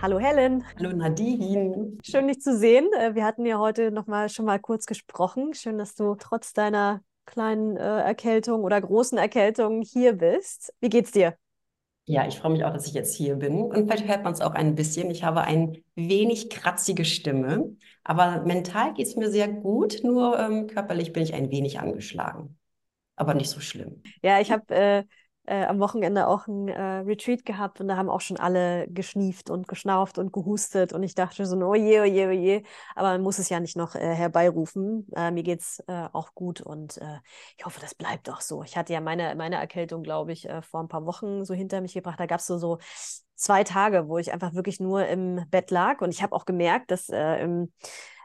Hallo Helen. Hallo Nadine. Schön dich zu sehen. Äh, wir hatten ja heute noch mal schon mal kurz gesprochen. Schön, dass du trotz deiner kleinen äh, Erkältung oder großen Erkältung hier bist. Wie geht's dir? Ja, ich freue mich auch, dass ich jetzt hier bin. Und vielleicht hört man es auch ein bisschen. Ich habe eine wenig kratzige Stimme, aber mental geht es mir sehr gut. Nur ähm, körperlich bin ich ein wenig angeschlagen. Aber nicht so schlimm. Ja, ich habe äh, äh, am Wochenende auch ein äh, Retreat gehabt und da haben auch schon alle geschnieft und geschnauft und gehustet und ich dachte so, oh je, oh je, oh je, aber man muss es ja nicht noch äh, herbeirufen. Äh, mir geht es äh, auch gut und äh, ich hoffe, das bleibt auch so. Ich hatte ja meine, meine Erkältung, glaube ich, vor ein paar Wochen so hinter mich gebracht. Da gab es so, so zwei Tage, wo ich einfach wirklich nur im Bett lag und ich habe auch gemerkt, dass im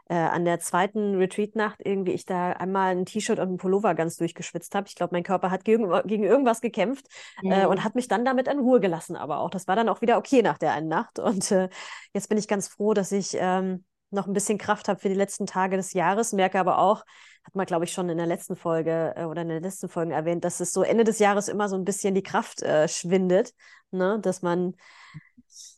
äh, an der zweiten Retreat-Nacht irgendwie ich da einmal ein T-Shirt und ein Pullover ganz durchgeschwitzt habe. Ich glaube, mein Körper hat gegen, gegen irgendwas gekämpft mhm. äh, und hat mich dann damit in Ruhe gelassen. Aber auch das war dann auch wieder okay nach der einen Nacht. Und äh, jetzt bin ich ganz froh, dass ich ähm, noch ein bisschen Kraft habe für die letzten Tage des Jahres. Merke aber auch, hat man, glaube ich, schon in der letzten Folge äh, oder in den letzten Folgen erwähnt, dass es so Ende des Jahres immer so ein bisschen die Kraft äh, schwindet, ne? dass man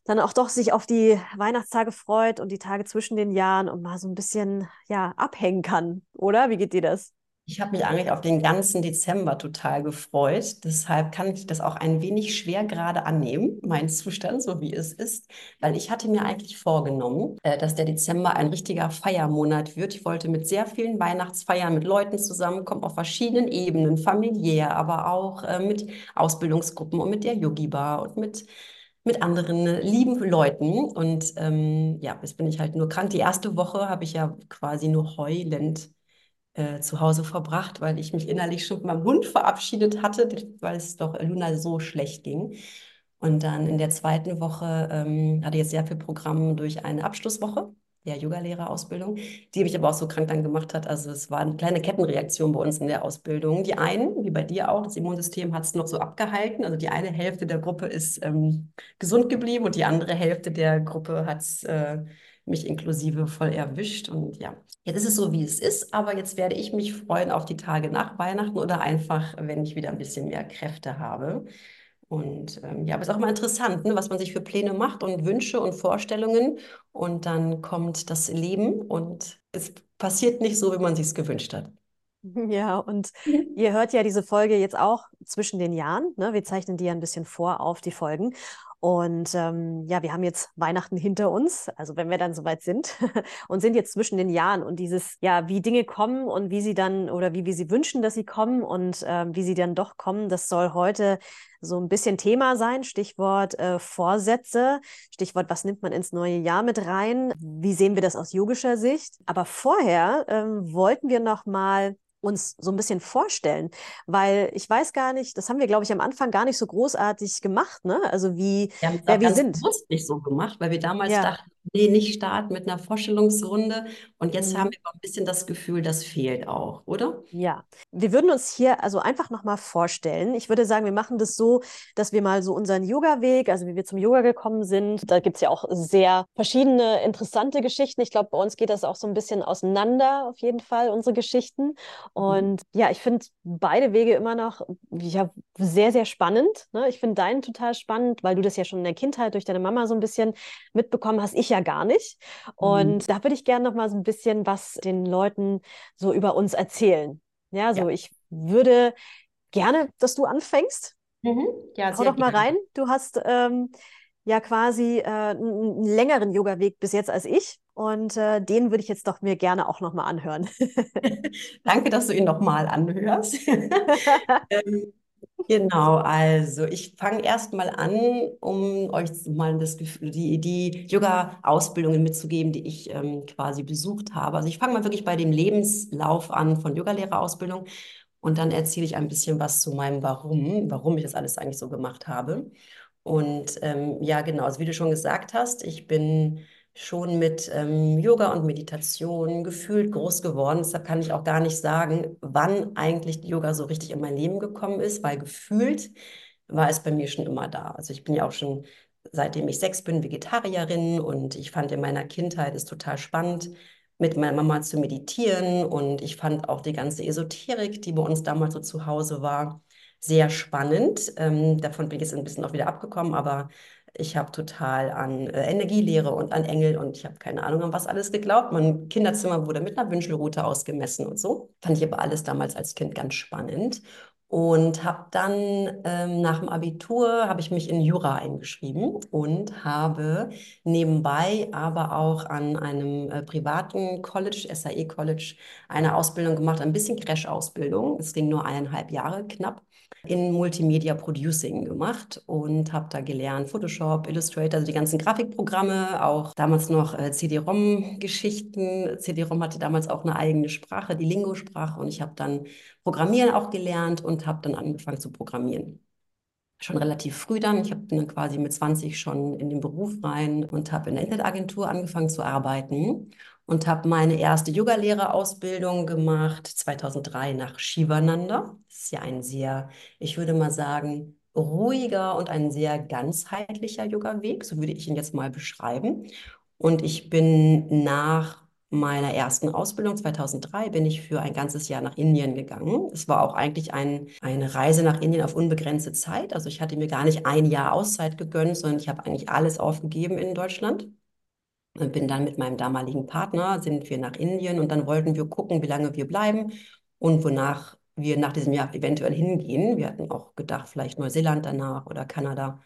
dann auch doch sich auf die Weihnachtstage freut und die Tage zwischen den Jahren und mal so ein bisschen ja abhängen kann, oder? Wie geht dir das? Ich habe mich eigentlich auf den ganzen Dezember total gefreut. Deshalb kann ich das auch ein wenig schwer gerade annehmen, mein Zustand, so wie es ist, weil ich hatte mir eigentlich vorgenommen, äh, dass der Dezember ein richtiger Feiermonat wird. Ich wollte mit sehr vielen Weihnachtsfeiern mit Leuten zusammenkommen, auf verschiedenen Ebenen, familiär, aber auch äh, mit Ausbildungsgruppen und mit der Yogi Bar und mit mit anderen lieben Leuten. Und ähm, ja, jetzt bin ich halt nur krank. Die erste Woche habe ich ja quasi nur heulend äh, zu Hause verbracht, weil ich mich innerlich schon mit meinem Hund verabschiedet hatte, weil es doch Luna so schlecht ging. Und dann in der zweiten Woche ähm, hatte ich jetzt sehr viel Programm durch eine Abschlusswoche der Yogalehrerausbildung, die mich aber auch so krank dann gemacht hat. Also es war eine kleine Kettenreaktion bei uns in der Ausbildung. Die einen, wie bei dir auch, das Immunsystem hat es noch so abgehalten. Also die eine Hälfte der Gruppe ist ähm, gesund geblieben und die andere Hälfte der Gruppe hat es äh, mich inklusive voll erwischt. Und ja, jetzt ist es so, wie es ist. Aber jetzt werde ich mich freuen auf die Tage nach Weihnachten oder einfach, wenn ich wieder ein bisschen mehr Kräfte habe. Und ähm, ja, aber es ist auch mal interessant, ne, was man sich für Pläne macht und Wünsche und Vorstellungen. Und dann kommt das Leben und es passiert nicht so, wie man sich es gewünscht hat. Ja, und ihr hört ja diese Folge jetzt auch zwischen den Jahren. Ne? Wir zeichnen die ja ein bisschen vor auf die Folgen. Und ähm, ja, wir haben jetzt Weihnachten hinter uns, also wenn wir dann soweit sind und sind jetzt zwischen den Jahren und dieses, ja, wie Dinge kommen und wie sie dann oder wie wir sie wünschen, dass sie kommen und ähm, wie sie dann doch kommen, das soll heute so ein bisschen Thema sein. Stichwort äh, Vorsätze, Stichwort, was nimmt man ins neue Jahr mit rein? Wie sehen wir das aus yogischer Sicht? Aber vorher ähm, wollten wir noch mal uns so ein bisschen vorstellen, weil ich weiß gar nicht, das haben wir, glaube ich, am Anfang gar nicht so großartig gemacht, ne? Also wie wir, wer wir sind. Bewusst nicht so gemacht, weil wir damals ja. dachten, nee, nicht starten mit einer Vorstellungsrunde. Und jetzt mhm. haben wir ein bisschen das Gefühl, das fehlt auch, oder? Ja, wir würden uns hier also einfach nochmal vorstellen. Ich würde sagen, wir machen das so, dass wir mal so unseren Yoga-Weg, also wie wir zum Yoga gekommen sind, da gibt es ja auch sehr verschiedene interessante Geschichten. Ich glaube, bei uns geht das auch so ein bisschen auseinander, auf jeden Fall, unsere Geschichten. Mhm. Und mhm. ja, ich finde beide Wege immer noch ja, sehr, sehr spannend. Ne? Ich finde deinen total spannend, weil du das ja schon in der Kindheit durch deine Mama so ein bisschen mitbekommen hast. Ich ja gar nicht. Und mhm. da würde ich gerne noch mal so ein bisschen was den Leuten so über uns erzählen. Ja, so ja. ich würde gerne, dass du anfängst. Mhm. Ja, Hau doch mal gerne. rein. Du hast ähm, ja quasi äh, einen längeren Yoga-Weg bis jetzt als ich. Und äh, den würde ich jetzt doch mir gerne auch nochmal anhören. Danke, dass du ihn nochmal anhörst. ähm, Genau, also ich fange erstmal an, um euch mal das Gefühl, die, die Yoga-Ausbildungen mitzugeben, die ich ähm, quasi besucht habe. Also ich fange mal wirklich bei dem Lebenslauf an von Yogalehrerausbildung und dann erzähle ich ein bisschen was zu meinem Warum, warum ich das alles eigentlich so gemacht habe. Und ähm, ja, genau, also wie du schon gesagt hast, ich bin schon mit ähm, Yoga und Meditation gefühlt groß geworden. Deshalb kann ich auch gar nicht sagen, wann eigentlich Yoga so richtig in mein Leben gekommen ist, weil gefühlt war es bei mir schon immer da. Also ich bin ja auch schon, seitdem ich sechs bin, Vegetarierin und ich fand in meiner Kindheit es total spannend, mit meiner Mama zu meditieren und ich fand auch die ganze Esoterik, die bei uns damals so zu Hause war, sehr spannend. Ähm, davon bin ich jetzt ein bisschen auch wieder abgekommen, aber ich habe total an äh, Energielehre und an Engel und ich habe keine Ahnung an was alles geglaubt. Mein Kinderzimmer wurde mit einer Wünschelrute ausgemessen und so. Fand ich aber alles damals als Kind ganz spannend. Und habe dann ähm, nach dem Abitur habe ich mich in Jura eingeschrieben und habe nebenbei aber auch an einem äh, privaten College, SAE College, eine Ausbildung gemacht, ein bisschen Crash-Ausbildung. Es ging nur eineinhalb Jahre knapp in Multimedia Producing gemacht und habe da gelernt Photoshop, Illustrator, also die ganzen Grafikprogramme, auch damals noch äh, CD-ROM-Geschichten. CD-ROM hatte damals auch eine eigene Sprache, die Lingo-Sprache und ich habe dann Programmieren auch gelernt und habe dann angefangen zu programmieren schon relativ früh dann. Ich bin dann quasi mit 20 schon in den Beruf rein und habe in der Internetagentur angefangen zu arbeiten und habe meine erste Yogalehrerausbildung gemacht 2003 nach Shivananda. Das ist ja ein sehr, ich würde mal sagen, ruhiger und ein sehr ganzheitlicher Yoga-Weg, so würde ich ihn jetzt mal beschreiben. Und ich bin nach meiner ersten Ausbildung 2003 bin ich für ein ganzes Jahr nach Indien gegangen. Es war auch eigentlich ein, eine Reise nach Indien auf unbegrenzte Zeit. Also ich hatte mir gar nicht ein Jahr Auszeit gegönnt, sondern ich habe eigentlich alles aufgegeben in Deutschland. Und bin dann mit meinem damaligen Partner, sind wir nach Indien und dann wollten wir gucken, wie lange wir bleiben und wonach wir nach diesem Jahr eventuell hingehen. Wir hatten auch gedacht, vielleicht Neuseeland danach oder Kanada.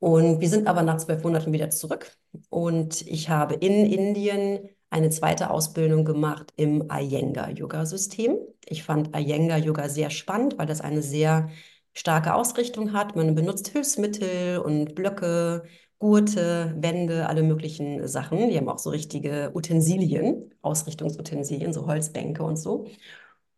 Und wir sind aber nach zwölf Monaten wieder zurück. Und ich habe in Indien eine zweite Ausbildung gemacht im Iyengar-Yoga-System. Ich fand Iyengar-Yoga sehr spannend, weil das eine sehr starke Ausrichtung hat. Man benutzt Hilfsmittel und Blöcke, Gurte, Wände, alle möglichen Sachen. Die haben auch so richtige Utensilien, Ausrichtungsutensilien, so Holzbänke und so.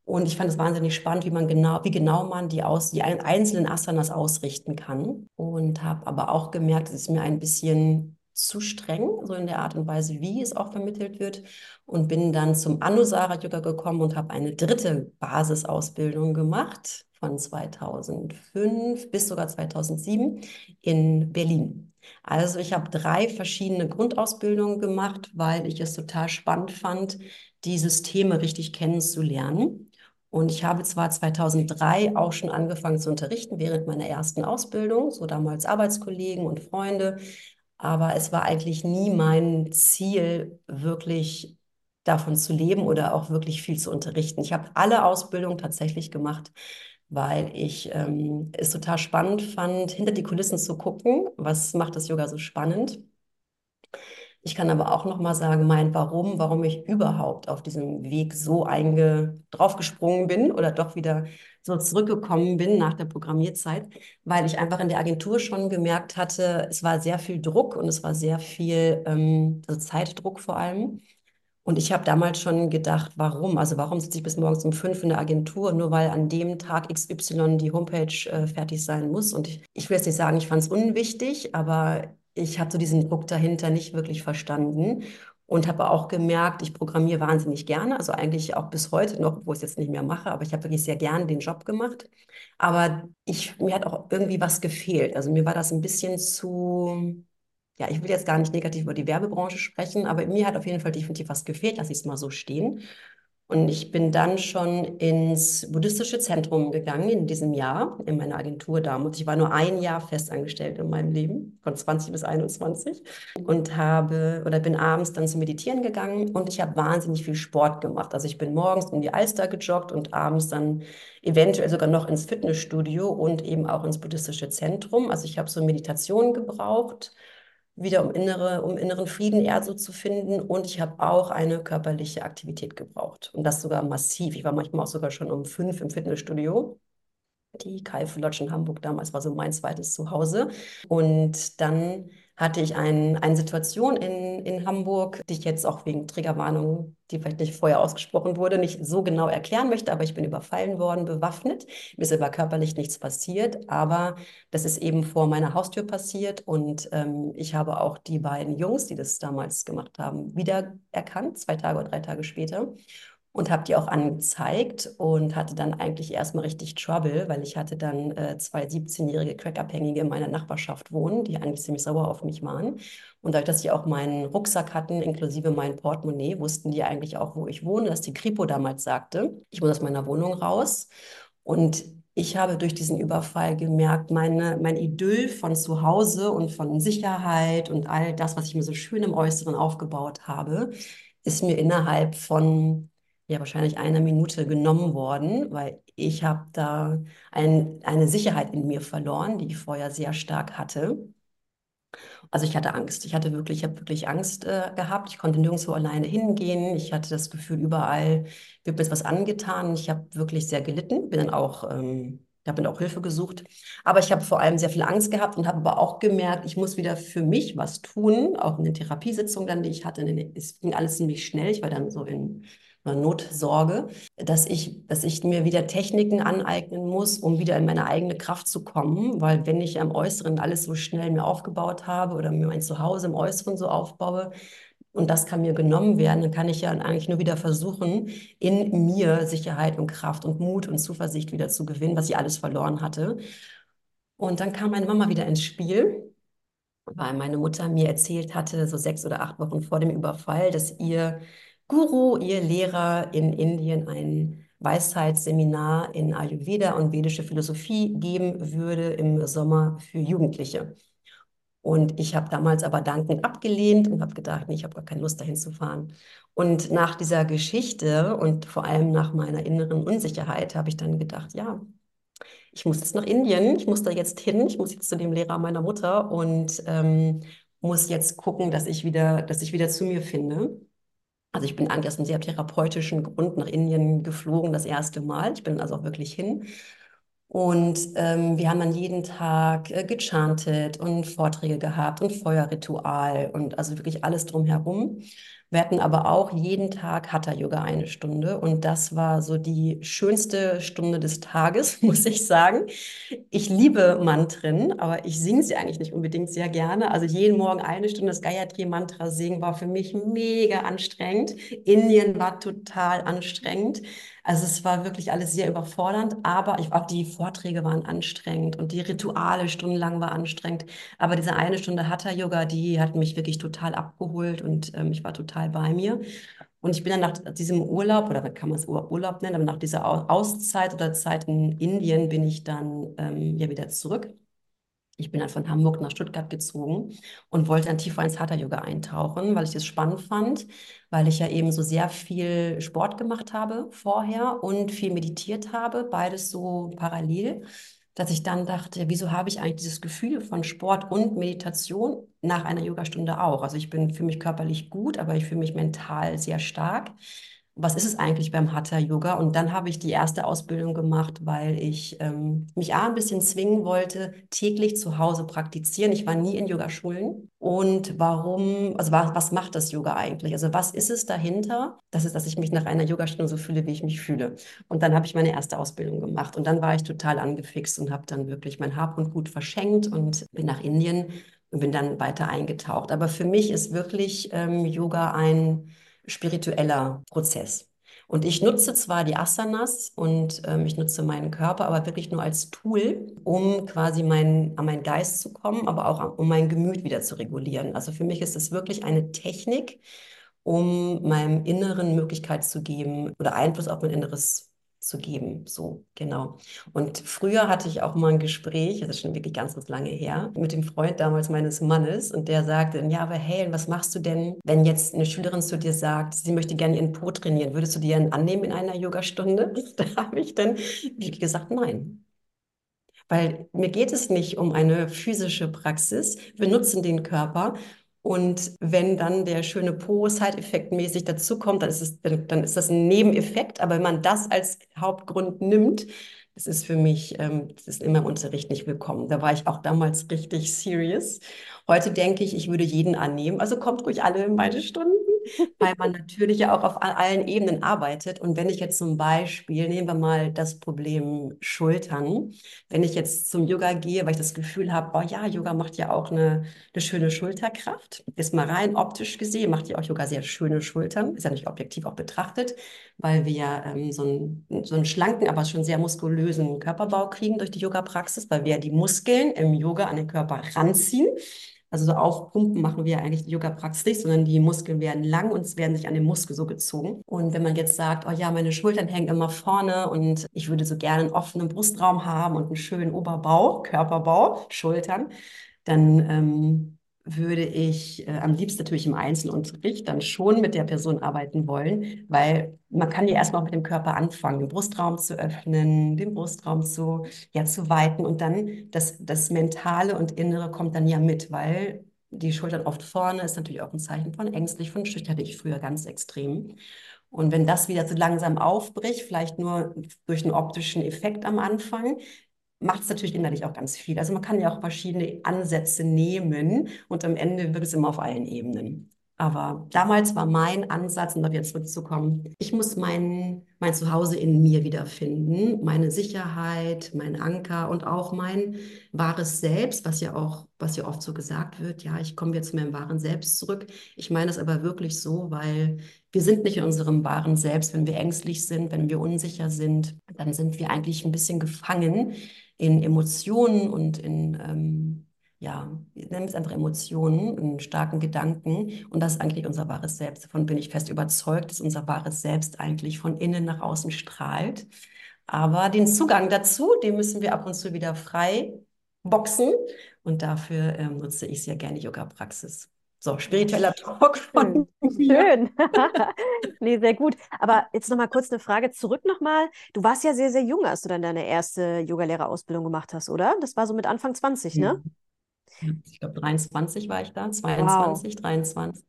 Und ich fand es wahnsinnig spannend, wie man genau, wie genau man die, aus, die einzelnen Asanas ausrichten kann. Und habe aber auch gemerkt, es ist mir ein bisschen zu streng, so in der Art und Weise, wie es auch vermittelt wird. Und bin dann zum Anusara Yoga gekommen und habe eine dritte Basisausbildung gemacht von 2005 bis sogar 2007 in Berlin. Also ich habe drei verschiedene Grundausbildungen gemacht, weil ich es total spannend fand, die Systeme richtig kennenzulernen. Und ich habe zwar 2003 auch schon angefangen zu unterrichten während meiner ersten Ausbildung, so damals Arbeitskollegen und Freunde, aber es war eigentlich nie mein Ziel, wirklich davon zu leben oder auch wirklich viel zu unterrichten. Ich habe alle Ausbildungen tatsächlich gemacht, weil ich ähm, es total spannend fand, hinter die Kulissen zu gucken. Was macht das Yoga so spannend? Ich kann aber auch noch mal sagen, mein Warum, warum ich überhaupt auf diesem Weg so einge draufgesprungen bin oder doch wieder so zurückgekommen bin nach der Programmierzeit, weil ich einfach in der Agentur schon gemerkt hatte, es war sehr viel Druck und es war sehr viel ähm, also Zeitdruck vor allem. Und ich habe damals schon gedacht, warum? Also warum sitze ich bis morgens um fünf in der Agentur, nur weil an dem Tag XY die Homepage äh, fertig sein muss? Und ich, ich will jetzt nicht sagen, ich fand es unwichtig, aber ich habe so diesen Druck dahinter nicht wirklich verstanden und habe auch gemerkt, ich programmiere wahnsinnig gerne, also eigentlich auch bis heute noch, wo ich es jetzt nicht mehr mache, aber ich habe wirklich sehr gerne den Job gemacht. Aber ich, mir hat auch irgendwie was gefehlt. Also mir war das ein bisschen zu ja, ich will jetzt gar nicht negativ über die Werbebranche sprechen, aber mir hat auf jeden Fall definitiv was gefehlt, lasse ich es mal so stehen. Und ich bin dann schon ins buddhistische Zentrum gegangen in diesem Jahr, in meiner Agentur damals. Ich war nur ein Jahr festangestellt in meinem Leben, von 20 bis 21. Und habe oder bin abends dann zum Meditieren gegangen und ich habe wahnsinnig viel Sport gemacht. Also ich bin morgens um die Alster gejoggt und abends dann eventuell sogar noch ins Fitnessstudio und eben auch ins buddhistische Zentrum. Also ich habe so Meditation gebraucht wieder um innere, um inneren Frieden eher so zu finden. Und ich habe auch eine körperliche Aktivität gebraucht. Und das sogar massiv. Ich war manchmal auch sogar schon um fünf im Fitnessstudio. Die Kaifu Lodge in Hamburg damals war so mein zweites Zuhause. Und dann hatte ich ein, eine Situation in, in Hamburg, die ich jetzt auch wegen Triggerwarnung, die vielleicht nicht vorher ausgesprochen wurde, nicht so genau erklären möchte, aber ich bin überfallen worden, bewaffnet. Mir ist aber körperlich nichts passiert, aber das ist eben vor meiner Haustür passiert und ähm, ich habe auch die beiden Jungs, die das damals gemacht haben, wiedererkannt, zwei Tage oder drei Tage später und habe die auch angezeigt und hatte dann eigentlich erstmal richtig Trouble, weil ich hatte dann äh, zwei 17-jährige Crackabhängige in meiner Nachbarschaft wohnen, die eigentlich ziemlich sauer auf mich waren. Und dadurch, dass sie auch meinen Rucksack hatten, inklusive mein Portemonnaie, wussten die eigentlich auch, wo ich wohne, dass die Kripo damals sagte, ich muss aus meiner Wohnung raus. Und ich habe durch diesen Überfall gemerkt, meine, mein Idyll von zu Hause und von Sicherheit und all das, was ich mir so schön im Äußeren aufgebaut habe, ist mir innerhalb von ja wahrscheinlich einer Minute genommen worden, weil ich habe da ein, eine Sicherheit in mir verloren, die ich vorher sehr stark hatte. Also ich hatte Angst. Ich hatte wirklich, ich habe wirklich Angst äh, gehabt. Ich konnte nirgendwo alleine hingehen. Ich hatte das Gefühl, überall wird mir jetzt was angetan. Ich habe wirklich sehr gelitten. Bin dann auch, ähm, habe dann auch Hilfe gesucht. Aber ich habe vor allem sehr viel Angst gehabt und habe aber auch gemerkt, ich muss wieder für mich was tun. Auch in den Therapiesitzungen dann, die ich hatte. Es ging alles ziemlich schnell. Ich war dann so in Notsorge, dass ich, dass ich mir wieder Techniken aneignen muss, um wieder in meine eigene Kraft zu kommen, weil wenn ich am Äußeren alles so schnell mir aufgebaut habe oder mir mein Zuhause im Äußeren so aufbaue, und das kann mir genommen werden, dann kann ich ja eigentlich nur wieder versuchen, in mir Sicherheit und Kraft und Mut und Zuversicht wieder zu gewinnen, was ich alles verloren hatte. Und dann kam meine Mama wieder ins Spiel, weil meine Mutter mir erzählt hatte, so sechs oder acht Wochen vor dem Überfall, dass ihr Guru, ihr Lehrer in Indien, ein Weisheitsseminar in Ayurveda und vedische Philosophie geben würde im Sommer für Jugendliche. Und ich habe damals aber dankend abgelehnt und habe gedacht, nee, ich habe gar keine Lust dahin zu fahren. Und nach dieser Geschichte und vor allem nach meiner inneren Unsicherheit habe ich dann gedacht, ja, ich muss jetzt nach Indien, ich muss da jetzt hin, ich muss jetzt zu dem Lehrer meiner Mutter und ähm, muss jetzt gucken, dass ich wieder, dass ich wieder zu mir finde. Also ich bin eigentlich aus einem sehr therapeutischen Grund nach Indien geflogen, das erste Mal. Ich bin also auch wirklich hin. Und ähm, wir haben dann jeden Tag äh, gechantet und Vorträge gehabt und Feuerritual und also wirklich alles drumherum. Wir hatten aber auch jeden Tag Hatha-Yoga eine Stunde und das war so die schönste Stunde des Tages, muss ich sagen. Ich liebe Mantren, aber ich singe sie eigentlich nicht unbedingt sehr gerne. Also jeden Morgen eine Stunde das Gayatri-Mantra singen war für mich mega anstrengend. Indien war total anstrengend. Also es war wirklich alles sehr überfordernd, aber ich, auch die Vorträge waren anstrengend und die Rituale stundenlang war anstrengend. Aber diese eine Stunde Hatha-Yoga, die hat mich wirklich total abgeholt und ähm, ich war total bei mir. Und ich bin dann nach diesem Urlaub, oder kann man es Urlaub nennen, aber nach dieser Auszeit oder Zeit in Indien bin ich dann ähm, ja wieder zurück ich bin dann von Hamburg nach Stuttgart gezogen und wollte dann tiefer ins Hatha-Yoga eintauchen, weil ich das spannend fand, weil ich ja eben so sehr viel Sport gemacht habe vorher und viel meditiert habe, beides so parallel, dass ich dann dachte, wieso habe ich eigentlich dieses Gefühl von Sport und Meditation nach einer Yogastunde auch? Also ich bin für mich körperlich gut, aber ich fühle mich mental sehr stark was ist es eigentlich beim Hatha Yoga? Und dann habe ich die erste Ausbildung gemacht, weil ich ähm, mich A, ein bisschen zwingen wollte, täglich zu Hause praktizieren. Ich war nie in Yogaschulen. Und warum, also was, was macht das Yoga eigentlich? Also was ist es dahinter? Das ist, dass ich mich nach einer Yogastunde so fühle, wie ich mich fühle. Und dann habe ich meine erste Ausbildung gemacht. Und dann war ich total angefixt und habe dann wirklich mein Hab und Gut verschenkt und bin nach Indien und bin dann weiter eingetaucht. Aber für mich ist wirklich ähm, Yoga ein spiritueller Prozess. Und ich nutze zwar die Asanas und ähm, ich nutze meinen Körper, aber wirklich nur als Tool, um quasi mein, an meinen Geist zu kommen, aber auch um mein Gemüt wieder zu regulieren. Also für mich ist es wirklich eine Technik, um meinem Inneren Möglichkeit zu geben oder Einfluss auf mein Inneres zu geben. So, genau. Und früher hatte ich auch mal ein Gespräch, das ist schon wirklich ganz, ganz lange her, mit dem Freund damals meines Mannes und der sagte, ja, aber hey, was machst du denn, wenn jetzt eine Schülerin zu dir sagt, sie möchte gerne ihren Po trainieren, würdest du die dann annehmen in einer Yogastunde? Da habe ich dann gesagt, nein. Weil mir geht es nicht um eine physische Praxis. Wir nutzen den Körper. Und wenn dann der schöne Po side-effektmäßig dazukommt, dann ist, dann, dann ist das ein Nebeneffekt. Aber wenn man das als Hauptgrund nimmt, das ist für mich, ähm, das ist in meinem Unterricht nicht willkommen. Da war ich auch damals richtig serious. Heute denke ich, ich würde jeden annehmen. Also kommt ruhig alle in meine Stunden weil man natürlich ja auch auf allen Ebenen arbeitet. Und wenn ich jetzt zum Beispiel, nehmen wir mal das Problem Schultern, wenn ich jetzt zum Yoga gehe, weil ich das Gefühl habe, oh ja, Yoga macht ja auch eine, eine schöne Schulterkraft. Ist mal rein optisch gesehen, macht ja auch Yoga sehr schöne Schultern. Ist ja nicht objektiv auch betrachtet, weil wir ähm, so, einen, so einen schlanken, aber schon sehr muskulösen Körperbau kriegen durch die Yoga-Praxis, weil wir ja die Muskeln im Yoga an den Körper ranziehen. Also so aufpumpen machen wir eigentlich die Yoga-Praxis nicht, sondern die Muskeln werden lang und es werden sich an den Muskel so gezogen. Und wenn man jetzt sagt, oh ja, meine Schultern hängen immer vorne und ich würde so gerne einen offenen Brustraum haben und einen schönen Oberbau, Körperbau, Schultern, dann ähm, würde ich äh, am liebsten natürlich im Einzelunterricht dann schon mit der Person arbeiten wollen, weil man kann ja erstmal mit dem Körper anfangen, den Brustraum zu öffnen, den Brustraum zu, ja, zu weiten und dann das, das Mentale und Innere kommt dann ja mit, weil die Schultern oft vorne ist natürlich auch ein Zeichen von ängstlich, von schüchtern, hatte ich früher ganz extrem. Und wenn das wieder so langsam aufbricht, vielleicht nur durch einen optischen Effekt am Anfang, macht es natürlich innerlich auch ganz viel. Also man kann ja auch verschiedene Ansätze nehmen und am Ende wird es immer auf allen Ebenen. Aber damals war mein Ansatz, um da wieder zurückzukommen, ich muss mein, mein Zuhause in mir wiederfinden, meine Sicherheit, mein Anker und auch mein wahres Selbst, was ja auch, was ja oft so gesagt wird, ja, ich komme jetzt zu meinem wahren Selbst zurück. Ich meine es aber wirklich so, weil wir sind nicht in unserem wahren Selbst. Wenn wir ängstlich sind, wenn wir unsicher sind, dann sind wir eigentlich ein bisschen gefangen in Emotionen und in, ähm, ja, nennen es einfach Emotionen, in starken Gedanken. Und das ist eigentlich unser wahres Selbst. Davon bin ich fest überzeugt, dass unser wahres Selbst eigentlich von innen nach außen strahlt. Aber den Zugang dazu, den müssen wir ab und zu wieder frei boxen. Und dafür ähm, nutze ich sehr gerne Yoga-Praxis. So, spiritueller Talk von Schön. Schön. nee, sehr gut. Aber jetzt nochmal kurz eine Frage zurück nochmal. Du warst ja sehr, sehr jung, als du dann deine erste Yogalehrerausbildung gemacht hast, oder? Das war so mit Anfang 20, ne? Ich glaube, 23 war ich da, 22, wow. 23.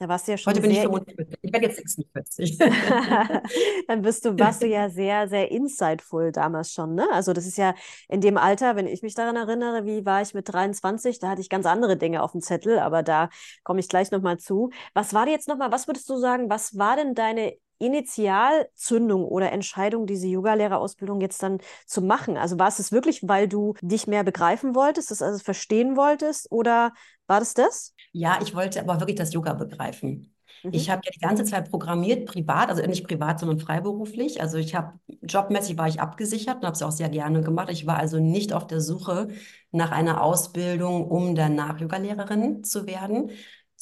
Da warst du ja schon Heute bin ich 45. Ich werde jetzt 46. Dann bist du, warst du ja sehr, sehr insightful damals schon, ne? Also das ist ja in dem Alter, wenn ich mich daran erinnere, wie war ich mit 23, da hatte ich ganz andere Dinge auf dem Zettel, aber da komme ich gleich nochmal zu. Was war dir jetzt nochmal, was würdest du sagen, was war denn deine Initialzündung oder Entscheidung, diese Yogalehrerausbildung jetzt dann zu machen? Also war es das wirklich, weil du dich mehr begreifen wolltest, das also verstehen wolltest oder war das das? Ja, ich wollte aber wirklich das Yoga begreifen. Mhm. Ich habe ja die ganze Zeit programmiert, privat, also nicht privat, sondern freiberuflich. Also ich habe, jobmäßig war ich abgesichert und habe es auch sehr gerne gemacht. Ich war also nicht auf der Suche nach einer Ausbildung, um danach Yogalehrerin zu werden,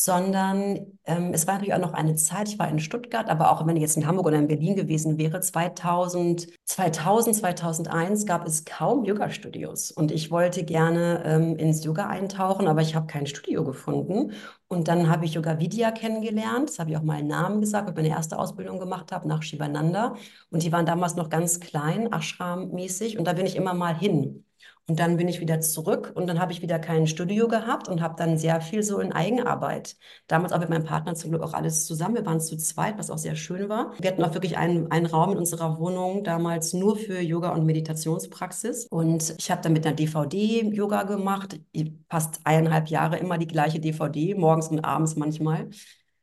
sondern ähm, es war natürlich auch noch eine Zeit, ich war in Stuttgart, aber auch wenn ich jetzt in Hamburg oder in Berlin gewesen wäre, 2000, 2000 2001 gab es kaum Yoga-Studios. Und ich wollte gerne ähm, ins Yoga eintauchen, aber ich habe kein Studio gefunden. Und dann habe ich Yoga Vidya kennengelernt, das habe ich auch mal einen Namen gesagt, weil ich meine erste Ausbildung gemacht habe nach Shivananda. Und die waren damals noch ganz klein, Ashram-mäßig. Und da bin ich immer mal hin. Und dann bin ich wieder zurück und dann habe ich wieder kein Studio gehabt und habe dann sehr viel so in Eigenarbeit. Damals auch mit meinem Partner zum Glück auch alles zusammen. Wir waren zu zweit, was auch sehr schön war. Wir hatten auch wirklich einen, einen Raum in unserer Wohnung damals nur für Yoga und Meditationspraxis. Und ich habe dann mit einer DVD Yoga gemacht, fast eineinhalb Jahre immer die gleiche DVD, morgens und abends manchmal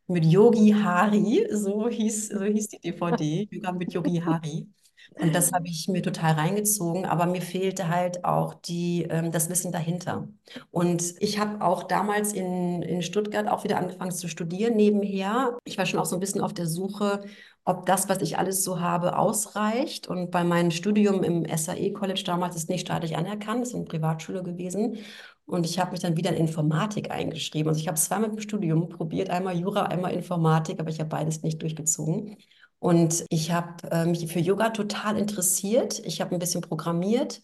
mit Yogi Hari, so hieß, so hieß die DVD, Yoga mit Yogi Hari. Und das habe ich mir total reingezogen, aber mir fehlte halt auch die, ähm, das Wissen dahinter. Und ich habe auch damals in, in Stuttgart auch wieder angefangen zu studieren nebenher. Ich war schon auch so ein bisschen auf der Suche, ob das, was ich alles so habe, ausreicht. Und bei meinem Studium im SAE-College damals ist nicht staatlich anerkannt, ist eine Privatschule gewesen. Und ich habe mich dann wieder in Informatik eingeschrieben. Also ich habe zweimal im Studium probiert, einmal Jura, einmal Informatik, aber ich habe beides nicht durchgezogen. Und ich habe äh, mich für Yoga total interessiert. Ich habe ein bisschen programmiert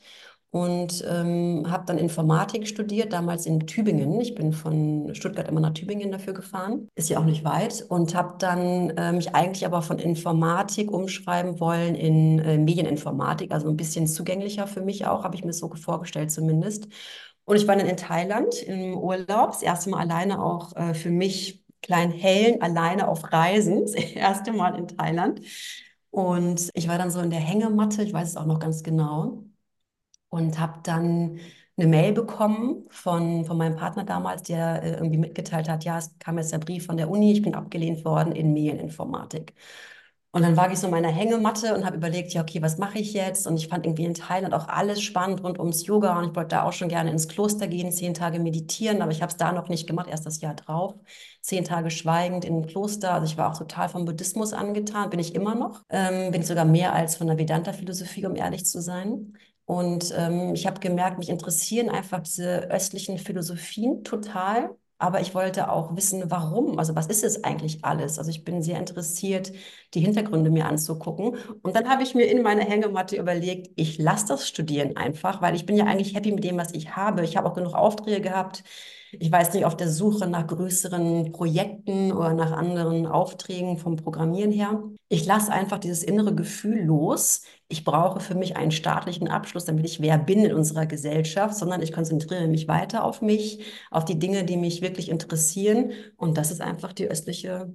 und ähm, habe dann Informatik studiert, damals in Tübingen. Ich bin von Stuttgart immer nach Tübingen dafür gefahren, ist ja auch nicht weit und habe dann äh, mich eigentlich aber von Informatik umschreiben wollen in äh, Medieninformatik, also ein bisschen zugänglicher für mich auch, habe ich mir so vorgestellt zumindest. Und ich war dann in Thailand im Urlaub, das erste Mal alleine auch äh, für mich klein Hellen alleine auf Reisen, das erste Mal in Thailand. Und ich war dann so in der Hängematte, ich weiß es auch noch ganz genau und habe dann eine Mail bekommen von, von meinem Partner damals, der äh, irgendwie mitgeteilt hat, ja, es kam jetzt der Brief von der Uni, ich bin abgelehnt worden in Medieninformatik. Und dann war ich so in meiner Hängematte und habe überlegt, ja, okay, was mache ich jetzt? Und ich fand irgendwie in Thailand auch alles spannend rund ums Yoga und ich wollte da auch schon gerne ins Kloster gehen, zehn Tage meditieren, aber ich habe es da noch nicht gemacht, erst das Jahr drauf. Zehn Tage schweigend im Kloster. Also ich war auch total vom Buddhismus angetan, bin ich immer noch. Ähm, bin sogar mehr als von der Vedanta-Philosophie, um ehrlich zu sein. Und ähm, ich habe gemerkt, mich interessieren einfach diese östlichen Philosophien total. Aber ich wollte auch wissen, warum. Also was ist es eigentlich alles? Also ich bin sehr interessiert, die Hintergründe mir anzugucken. Und dann habe ich mir in meiner Hängematte überlegt, ich lasse das studieren einfach, weil ich bin ja eigentlich happy mit dem, was ich habe. Ich habe auch genug Aufträge gehabt. Ich weiß nicht, auf der Suche nach größeren Projekten oder nach anderen Aufträgen vom Programmieren her. Ich lasse einfach dieses innere Gefühl los. Ich brauche für mich einen staatlichen Abschluss, damit ich wer bin in unserer Gesellschaft, sondern ich konzentriere mich weiter auf mich, auf die Dinge, die mich wirklich interessieren. Und das ist einfach die östliche,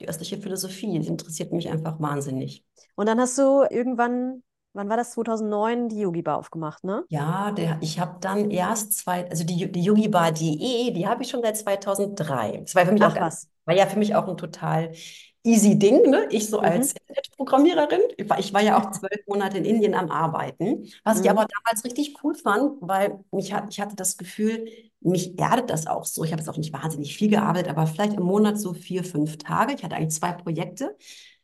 die östliche Philosophie. Die interessiert mich einfach wahnsinnig. Und dann hast du irgendwann wann war das? 2009 die Yogi Bar aufgemacht, ne? Ja, der, ich habe dann erst zwei, also die, die yogibar.de, die habe ich schon seit 2003. Das war für mich Ach auch was. war ja für mich auch ein total easy Ding, ne? Ich so Mhm. als Internetprogrammiererin, ich war, ich war ja auch zwölf Monate in Indien am Arbeiten, was ich Mhm. aber damals richtig cool fand, weil mich hat, ich hatte das Gefühl, mich erdet das auch so. Ich habe jetzt auch nicht wahnsinnig viel gearbeitet, aber vielleicht im Monat so vier, fünf Tage. Ich hatte eigentlich zwei Projekte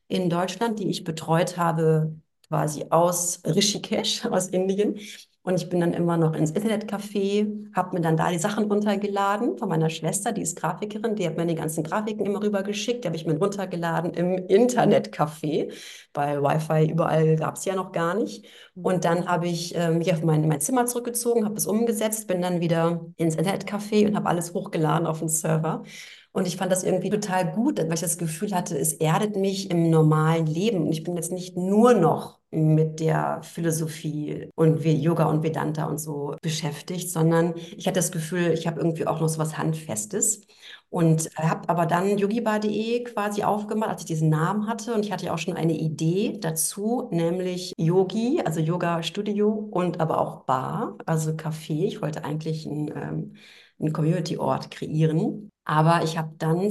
in Deutschland, die ich betreut habe, quasi aus Rishikesh, aus Indien. Und ich bin dann immer noch ins Internetcafé, habe mir dann da die Sachen runtergeladen von meiner Schwester, die ist Grafikerin, die hat mir die ganzen Grafiken immer rüber geschickt, die habe ich mir runtergeladen im Internetcafé, weil Wi-Fi überall gab es ja noch gar nicht. Und dann habe ich äh, mich auf mein, mein Zimmer zurückgezogen, habe es umgesetzt, bin dann wieder ins Internetcafé und habe alles hochgeladen auf den Server. Und ich fand das irgendwie total gut, weil ich das Gefühl hatte, es erdet mich im normalen Leben. Und ich bin jetzt nicht nur noch mit der Philosophie und wie Yoga und Vedanta und so beschäftigt, sondern ich hatte das Gefühl, ich habe irgendwie auch noch so was Handfestes. Und habe aber dann yogibar.de quasi aufgemacht, als ich diesen Namen hatte. Und ich hatte ja auch schon eine Idee dazu, nämlich Yogi, also Yoga-Studio und aber auch Bar, also Café. Ich wollte eigentlich ein, ähm, einen Community-Ort kreieren. Aber ich habe dann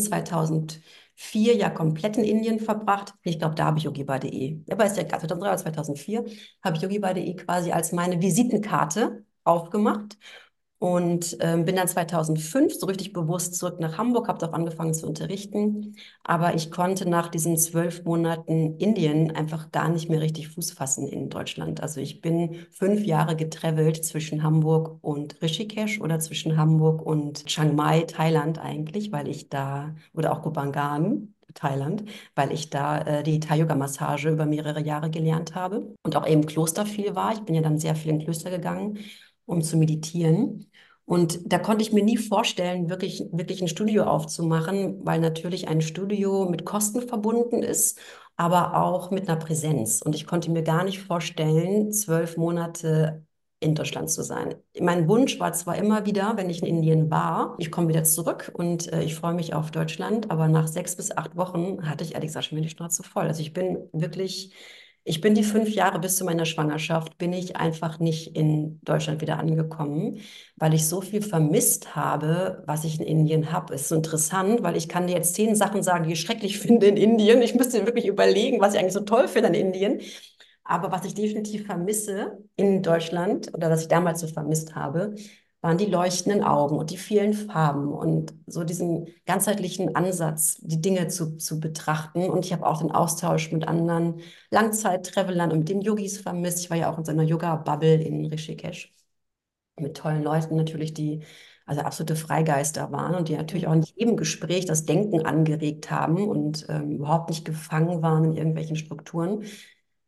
2004 ja komplett in Indien verbracht. Ich glaube, da habe ich yogibar.de. Aber ist ja 2003 oder 2004 habe ich yogibar.de quasi als meine Visitenkarte aufgemacht und ähm, bin dann 2005 so richtig bewusst zurück nach Hamburg, habe auch angefangen zu unterrichten. Aber ich konnte nach diesen zwölf Monaten Indien einfach gar nicht mehr richtig Fuß fassen in Deutschland. Also ich bin fünf Jahre getravelt zwischen Hamburg und Rishikesh oder zwischen Hamburg und Chiang Mai, Thailand eigentlich, weil ich da, oder auch Kopangan, Thailand, weil ich da äh, die Thai-Yoga-Massage über mehrere Jahre gelernt habe und auch eben Kloster viel war. Ich bin ja dann sehr viel in Klöster gegangen, um zu meditieren. Und da konnte ich mir nie vorstellen, wirklich, wirklich ein Studio aufzumachen, weil natürlich ein Studio mit Kosten verbunden ist, aber auch mit einer Präsenz. Und ich konnte mir gar nicht vorstellen, zwölf Monate in Deutschland zu sein. Mein Wunsch war zwar immer wieder, wenn ich in Indien war, ich komme wieder zurück und äh, ich freue mich auf Deutschland, aber nach sechs bis acht Wochen hatte ich ehrlich gesagt schon wieder die Schnauze voll. Also ich bin wirklich ich bin die fünf Jahre bis zu meiner Schwangerschaft, bin ich einfach nicht in Deutschland wieder angekommen, weil ich so viel vermisst habe, was ich in Indien habe. Ist so interessant, weil ich kann dir jetzt zehn Sachen sagen, die ich schrecklich finde in Indien. Ich müsste wirklich überlegen, was ich eigentlich so toll finde in Indien. Aber was ich definitiv vermisse in Deutschland oder was ich damals so vermisst habe, waren die leuchtenden Augen und die vielen Farben und so diesen ganzheitlichen Ansatz, die Dinge zu, zu betrachten. Und ich habe auch den Austausch mit anderen Langzeit-Travelern und mit den Yogis vermisst. Ich war ja auch in so einer Yoga-Bubble in Rishikesh mit tollen Leuten natürlich, die also absolute Freigeister waren und die natürlich auch in jedem Gespräch das Denken angeregt haben und ähm, überhaupt nicht gefangen waren in irgendwelchen Strukturen.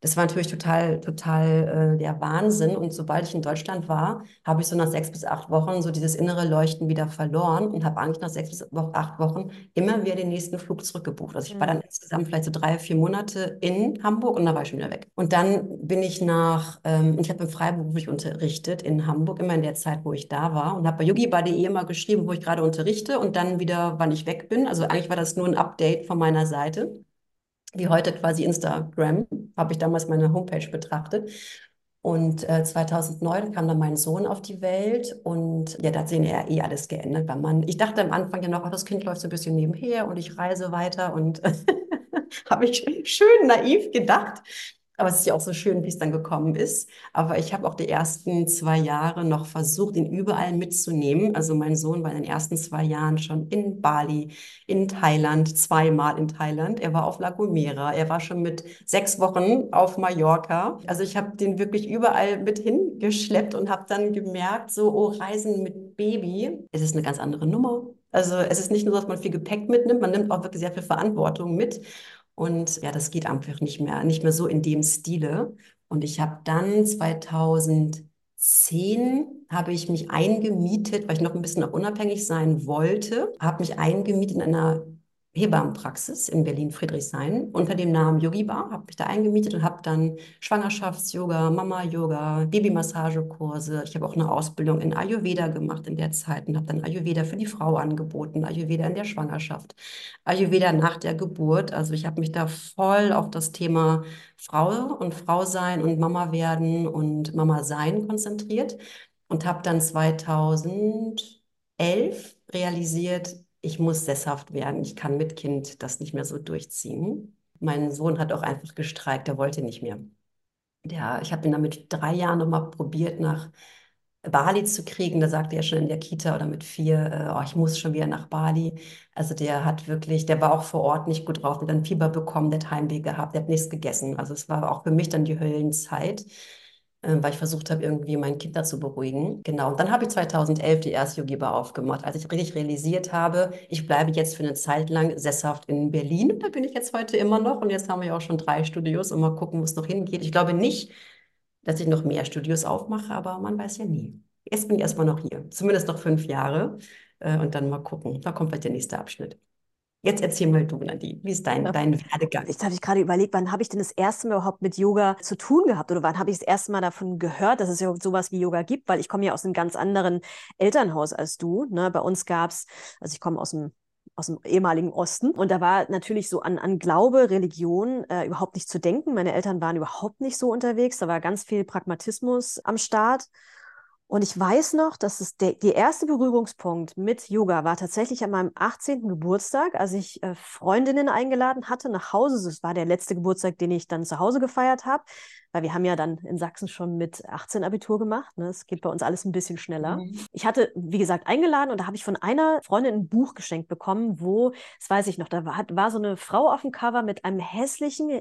Das war natürlich total, total äh, der Wahnsinn. Und sobald ich in Deutschland war, habe ich so nach sechs bis acht Wochen so dieses innere Leuchten wieder verloren und habe eigentlich nach sechs bis acht Wochen immer wieder den nächsten Flug zurückgebucht. Also ich war dann mhm. insgesamt vielleicht so drei, vier Monate in Hamburg und dann war ich schon wieder weg. Und dann bin ich nach, ähm, ich habe im Freiberuflich unterrichtet in Hamburg, immer in der Zeit, wo ich da war und habe bei yogi.de immer geschrieben, wo ich gerade unterrichte und dann wieder, wann ich weg bin. Also eigentlich war das nur ein Update von meiner Seite wie heute quasi Instagram, habe ich damals meine Homepage betrachtet. Und äh, 2009 kam dann mein Sohn auf die Welt und ja, da hat sich ja eh alles geändert weil man, Ich dachte am Anfang ja noch, ach, das Kind läuft so ein bisschen nebenher und ich reise weiter und habe ich schön naiv gedacht. Aber es ist ja auch so schön, wie es dann gekommen ist. Aber ich habe auch die ersten zwei Jahre noch versucht, ihn überall mitzunehmen. Also mein Sohn war in den ersten zwei Jahren schon in Bali, in Thailand, zweimal in Thailand. Er war auf La Gomera. Er war schon mit sechs Wochen auf Mallorca. Also ich habe den wirklich überall mit hingeschleppt und habe dann gemerkt, so, oh, Reisen mit Baby, es ist eine ganz andere Nummer. Also es ist nicht nur, dass man viel Gepäck mitnimmt, man nimmt auch wirklich sehr viel Verantwortung mit. Und ja, das geht einfach nicht mehr, nicht mehr so in dem Stile. Und ich habe dann 2010 habe ich mich eingemietet, weil ich noch ein bisschen unabhängig sein wollte, habe mich eingemietet in einer Hebammenpraxis in Berlin-Friedrichshain unter dem Namen Yogi Bar, habe mich da eingemietet und habe dann Schwangerschafts-Yoga, Mama-Yoga, Babymassagekurse. Ich habe auch eine Ausbildung in Ayurveda gemacht in der Zeit und habe dann Ayurveda für die Frau angeboten, Ayurveda in der Schwangerschaft, Ayurveda nach der Geburt. Also ich habe mich da voll auf das Thema Frau und Frau sein und Mama werden und Mama sein konzentriert und habe dann 2011 realisiert, ich muss sesshaft werden, ich kann mit Kind das nicht mehr so durchziehen. Mein Sohn hat auch einfach gestreikt, er wollte nicht mehr. Der, ich habe ihn dann mit drei Jahren nochmal probiert, nach Bali zu kriegen. Da sagte er schon in der Kita oder mit vier, äh, oh, ich muss schon wieder nach Bali. Also der hat wirklich, der war auch vor Ort nicht gut drauf, der hat dann Fieber bekommen, der hat Heimweh gehabt, der hat nichts gegessen. Also es war auch für mich dann die Höllenzeit. Ähm, weil ich versucht habe, irgendwie mein Kind zu beruhigen. Genau, und dann habe ich 2011 die erste Yogi Bar aufgemacht, als ich richtig realisiert habe, ich bleibe jetzt für eine Zeit lang sesshaft in Berlin. Und da bin ich jetzt heute immer noch. Und jetzt haben wir ja auch schon drei Studios und mal gucken, wo es noch hingeht. Ich glaube nicht, dass ich noch mehr Studios aufmache, aber man weiß ja nie. Jetzt bin ich erstmal noch hier, zumindest noch fünf Jahre. Äh, und dann mal gucken. Da kommt vielleicht der nächste Abschnitt. Jetzt erzähl mal du, Nadine, wie ist dein, ja. dein Werdegang? Jetzt habe ich gerade überlegt, wann habe ich denn das erste Mal überhaupt mit Yoga zu tun gehabt oder wann habe ich das erste Mal davon gehört, dass es sowas wie Yoga gibt, weil ich komme ja aus einem ganz anderen Elternhaus als du. Ne? Bei uns gab es, also ich komme aus dem aus dem ehemaligen Osten. Und da war natürlich so an, an Glaube, Religion äh, überhaupt nicht zu denken. Meine Eltern waren überhaupt nicht so unterwegs. Da war ganz viel Pragmatismus am Start. Und ich weiß noch, dass es der, der erste Berührungspunkt mit Yoga war tatsächlich an meinem 18. Geburtstag, als ich äh, Freundinnen eingeladen hatte nach Hause. Das war der letzte Geburtstag, den ich dann zu Hause gefeiert habe, weil wir haben ja dann in Sachsen schon mit 18 Abitur gemacht. Ne? Es geht bei uns alles ein bisschen schneller. Mhm. Ich hatte, wie gesagt, eingeladen und da habe ich von einer Freundin ein Buch geschenkt bekommen, wo, das weiß ich noch, da war, war so eine Frau auf dem Cover mit einem hässlichen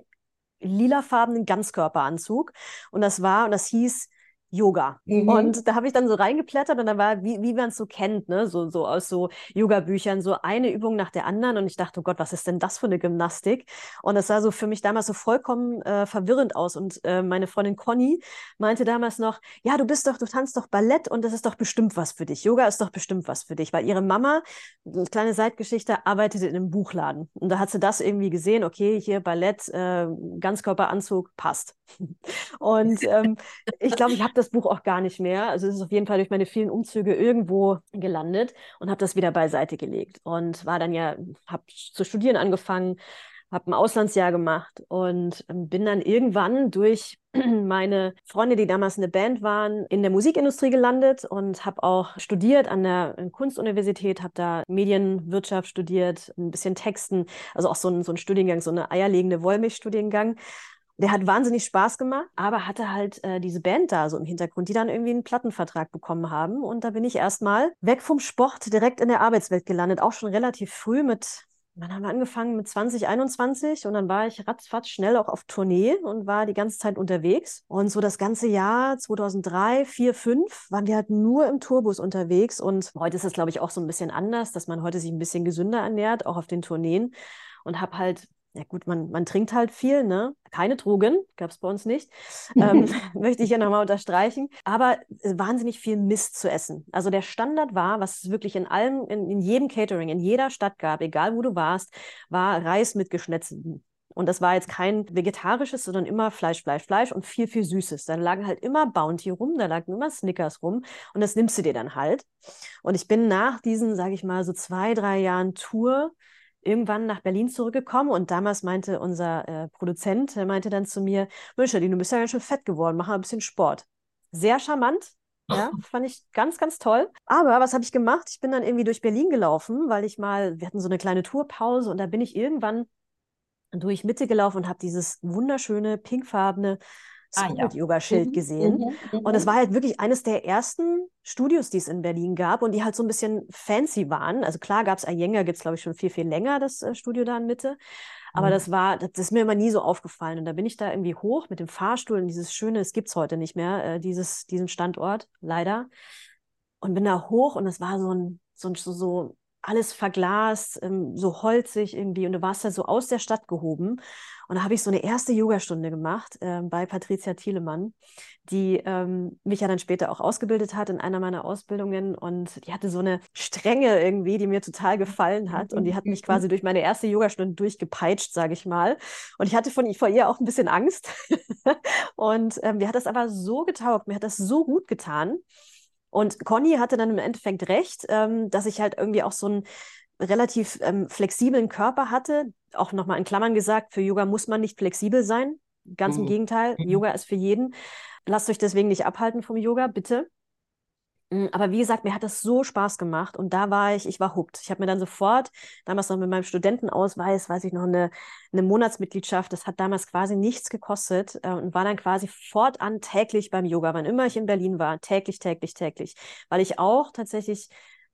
lilafarbenen Ganzkörperanzug und das war, und das hieß Yoga. Mhm. Und da habe ich dann so reingeplättert und da war, wie, wie man es so kennt, ne, so, so aus so Yoga-Büchern, so eine Übung nach der anderen. Und ich dachte, oh Gott, was ist denn das für eine Gymnastik? Und das sah so für mich damals so vollkommen äh, verwirrend aus. Und äh, meine Freundin Conny meinte damals noch, ja, du bist doch, du tanzt doch Ballett und das ist doch bestimmt was für dich. Yoga ist doch bestimmt was für dich, weil ihre Mama, eine kleine Seitgeschichte, arbeitete in einem Buchladen. Und da hat sie das irgendwie gesehen, okay, hier Ballett, äh, Ganzkörperanzug, passt. und ähm, ich glaube, ich habe das Buch auch gar nicht mehr. Also es ist auf jeden Fall durch meine vielen Umzüge irgendwo gelandet und habe das wieder beiseite gelegt und war dann ja, habe zu studieren angefangen, habe ein Auslandsjahr gemacht und ähm, bin dann irgendwann durch meine Freunde, die damals eine Band waren, in der Musikindustrie gelandet und habe auch studiert an der Kunstuniversität, habe da Medienwirtschaft studiert, ein bisschen Texten, also auch so ein, so ein Studiengang, so eine eierlegende Wollmilchstudiengang der hat wahnsinnig Spaß gemacht, aber hatte halt äh, diese Band da so im Hintergrund, die dann irgendwie einen Plattenvertrag bekommen haben. Und da bin ich erstmal weg vom Sport direkt in der Arbeitswelt gelandet, auch schon relativ früh mit Wann haben wir angefangen mit 2021 und dann war ich ratzfatz schnell auch auf Tournee und war die ganze Zeit unterwegs. Und so das ganze Jahr 2003, 4, 5 waren wir halt nur im Tourbus unterwegs. Und heute ist es, glaube ich, auch so ein bisschen anders, dass man heute sich ein bisschen gesünder ernährt, auch auf den Tourneen. Und habe halt ja gut, man, man trinkt halt viel, ne? Keine Drogen, gab es bei uns nicht. Ähm, möchte ich ja nochmal unterstreichen. Aber wahnsinnig viel Mist zu essen. Also der Standard war, was es wirklich in allem, in, in jedem Catering, in jeder Stadt gab, egal wo du warst, war Reis mit geschnetzten und das war jetzt kein vegetarisches, sondern immer Fleisch, Fleisch, Fleisch und viel, viel Süßes. Da lagen halt immer Bounty rum, da lagen immer Snickers rum und das nimmst du dir dann halt. Und ich bin nach diesen, sage ich mal, so zwei, drei Jahren Tour irgendwann nach Berlin zurückgekommen und damals meinte unser äh, Produzent, er meinte dann zu mir, Mensch, du bist ja ganz schön fett geworden, mach mal ein bisschen Sport. Sehr charmant, ja, fand ich ganz, ganz toll. Aber was habe ich gemacht? Ich bin dann irgendwie durch Berlin gelaufen, weil ich mal, wir hatten so eine kleine Tourpause und da bin ich irgendwann durch Mitte gelaufen und habe dieses wunderschöne pinkfarbene Spirit-Yoga-Schild ah, ja. Mhm, gesehen. Mhm, und es mhm. war halt wirklich eines der ersten Studios, die es in Berlin gab und die halt so ein bisschen fancy waren. Also klar gab es Ayenga, gibt es glaube ich schon viel, viel länger, das äh, Studio da in Mitte. Aber mhm. das war, das ist mir immer nie so aufgefallen. Und da bin ich da irgendwie hoch mit dem Fahrstuhl in dieses schöne, es gibt es heute nicht mehr, äh, dieses, diesen Standort, leider. Und bin da hoch und es war so ein, so, ein, so, so alles verglast, ähm, so holzig irgendwie. Und du warst ja so aus der Stadt gehoben. Und da habe ich so eine erste Yogastunde gemacht äh, bei Patricia Thielemann, die ähm, mich ja dann später auch ausgebildet hat in einer meiner Ausbildungen. Und die hatte so eine Strenge irgendwie, die mir total gefallen hat. Und die hat mich quasi durch meine erste Yogastunde durchgepeitscht, sage ich mal. Und ich hatte von, vor ihr auch ein bisschen Angst. und ähm, mir hat das aber so getaugt, mir hat das so gut getan. Und Conny hatte dann im Endeffekt recht, ähm, dass ich halt irgendwie auch so einen relativ ähm, flexiblen Körper hatte. Auch nochmal in Klammern gesagt, für Yoga muss man nicht flexibel sein. Ganz mhm. im Gegenteil, mhm. Yoga ist für jeden. Lasst euch deswegen nicht abhalten vom Yoga, bitte. Mm, aber wie gesagt, mir hat das so Spaß gemacht und da war ich, ich war hooked. Ich habe mir dann sofort, damals noch mit meinem Studentenausweis, weiß ich noch, eine, eine Monatsmitgliedschaft, das hat damals quasi nichts gekostet äh, und war dann quasi fortan täglich beim Yoga, wann immer ich in Berlin war, täglich, täglich, täglich, weil ich auch tatsächlich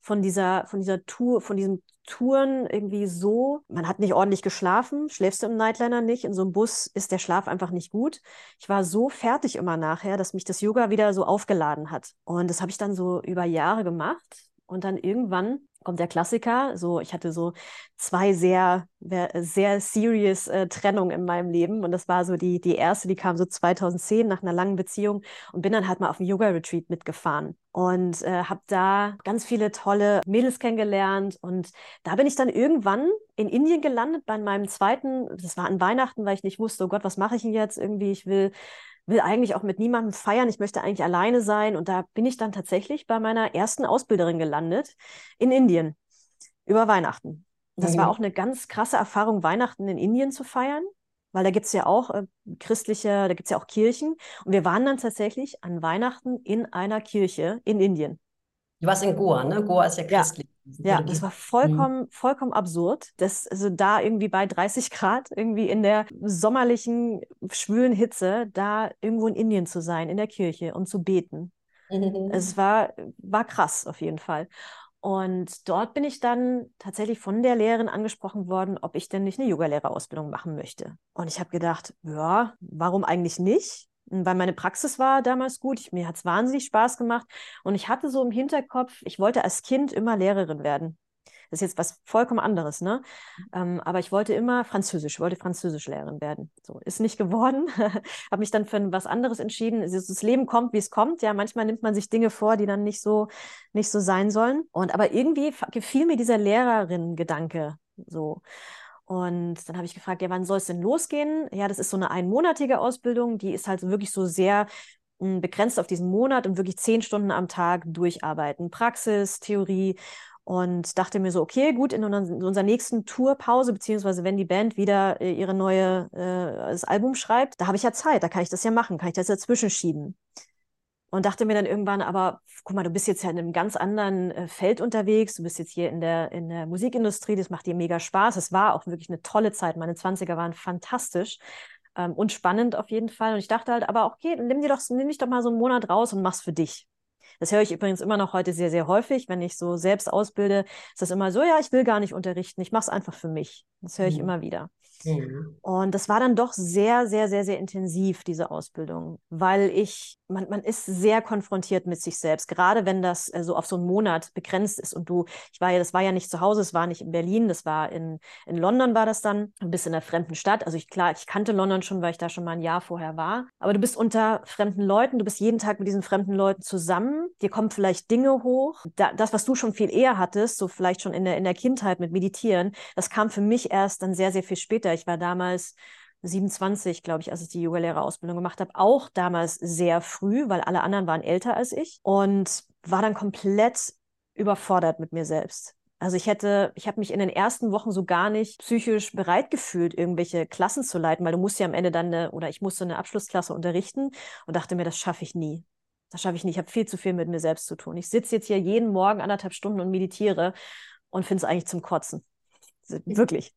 von dieser, von dieser Tour, von diesem Touren irgendwie so, man hat nicht ordentlich geschlafen, schläfst du im Nightliner nicht, in so einem Bus ist der Schlaf einfach nicht gut. Ich war so fertig immer nachher, dass mich das Yoga wieder so aufgeladen hat. Und das habe ich dann so über Jahre gemacht. Und dann irgendwann kommt der Klassiker. So, ich hatte so zwei sehr, sehr serious äh, Trennungen in meinem Leben. Und das war so die, die erste, die kam so 2010 nach einer langen Beziehung und bin dann halt mal auf dem Yoga-Retreat mitgefahren und äh, habe da ganz viele tolle Mädels kennengelernt. Und da bin ich dann irgendwann in Indien gelandet bei meinem zweiten, das war an Weihnachten, weil ich nicht wusste, oh Gott, was mache ich denn jetzt irgendwie? Ich will will eigentlich auch mit niemandem feiern, ich möchte eigentlich alleine sein. Und da bin ich dann tatsächlich bei meiner ersten Ausbilderin gelandet in Indien über Weihnachten. Das mhm. war auch eine ganz krasse Erfahrung, Weihnachten in Indien zu feiern, weil da gibt es ja auch äh, christliche, da gibt es ja auch Kirchen. Und wir waren dann tatsächlich an Weihnachten in einer Kirche in Indien. Du warst in Goa, ne? Goa ist ja christlich. Ja, das war vollkommen, mhm. vollkommen absurd, dass also da irgendwie bei 30 Grad, irgendwie in der sommerlichen, schwülen Hitze, da irgendwo in Indien zu sein, in der Kirche und zu beten. Mhm. Es war, war krass auf jeden Fall. Und dort bin ich dann tatsächlich von der Lehrerin angesprochen worden, ob ich denn nicht eine Yogalehrerausbildung machen möchte. Und ich habe gedacht, ja, warum eigentlich nicht? Weil meine Praxis war damals gut. Mir hat es wahnsinnig Spaß gemacht. Und ich hatte so im Hinterkopf, ich wollte als Kind immer Lehrerin werden. Das ist jetzt was vollkommen anderes, ne? Ähm, aber ich wollte immer Französisch, wollte Französischlehrerin werden. So, ist nicht geworden. Habe mich dann für was anderes entschieden. Das Leben kommt, wie es kommt. Ja, manchmal nimmt man sich Dinge vor, die dann nicht so, nicht so sein sollen. Und aber irgendwie gefiel mir dieser Lehrerin-Gedanke so. Und dann habe ich gefragt, ja, wann soll es denn losgehen? Ja, das ist so eine einmonatige Ausbildung, die ist halt wirklich so sehr hm, begrenzt auf diesen Monat und wirklich zehn Stunden am Tag durcharbeiten. Praxis, Theorie und dachte mir so, okay, gut, in unserer nächsten Tourpause, beziehungsweise wenn die Band wieder äh, ihre neue äh, das Album schreibt, da habe ich ja Zeit, da kann ich das ja machen, kann ich das dazwischen schieben. Und dachte mir dann irgendwann, aber guck mal, du bist jetzt ja in einem ganz anderen äh, Feld unterwegs. Du bist jetzt hier in der, in der Musikindustrie, das macht dir mega Spaß. Es war auch wirklich eine tolle Zeit. Meine 20er waren fantastisch ähm, und spannend auf jeden Fall. Und ich dachte halt, aber okay, nimm dir doch, nimm dich doch mal so einen Monat raus und mach's für dich. Das höre ich übrigens immer noch heute sehr, sehr häufig. Wenn ich so selbst ausbilde, ist das immer so, ja, ich will gar nicht unterrichten, ich mache es einfach für mich. Das höre ich mhm. immer wieder. Mhm. Und das war dann doch sehr, sehr, sehr, sehr intensiv, diese Ausbildung, weil ich, man, man ist sehr konfrontiert mit sich selbst, gerade wenn das äh, so auf so einen Monat begrenzt ist und du, ich war ja, das war ja nicht zu Hause, es war nicht in Berlin, das war in, in London war das dann, ein bisschen in einer fremden Stadt. Also ich, klar, ich kannte London schon, weil ich da schon mal ein Jahr vorher war, aber du bist unter fremden Leuten, du bist jeden Tag mit diesen fremden Leuten zusammen, dir kommen vielleicht Dinge hoch, da, das, was du schon viel eher hattest, so vielleicht schon in der, in der Kindheit mit Meditieren, das kam für mich erst dann sehr, sehr viel später ich war damals 27, glaube ich, als ich die Yogalehrerausbildung gemacht habe, auch damals sehr früh, weil alle anderen waren älter als ich und war dann komplett überfordert mit mir selbst. Also ich hätte, ich habe mich in den ersten Wochen so gar nicht psychisch bereit gefühlt, irgendwelche Klassen zu leiten, weil du musst ja am Ende dann eine, oder ich musste eine Abschlussklasse unterrichten und dachte mir, das schaffe ich nie. Das schaffe ich nicht. Ich habe viel zu viel mit mir selbst zu tun. Ich sitze jetzt hier jeden Morgen anderthalb Stunden und meditiere und finde es eigentlich zum Kotzen. Wirklich.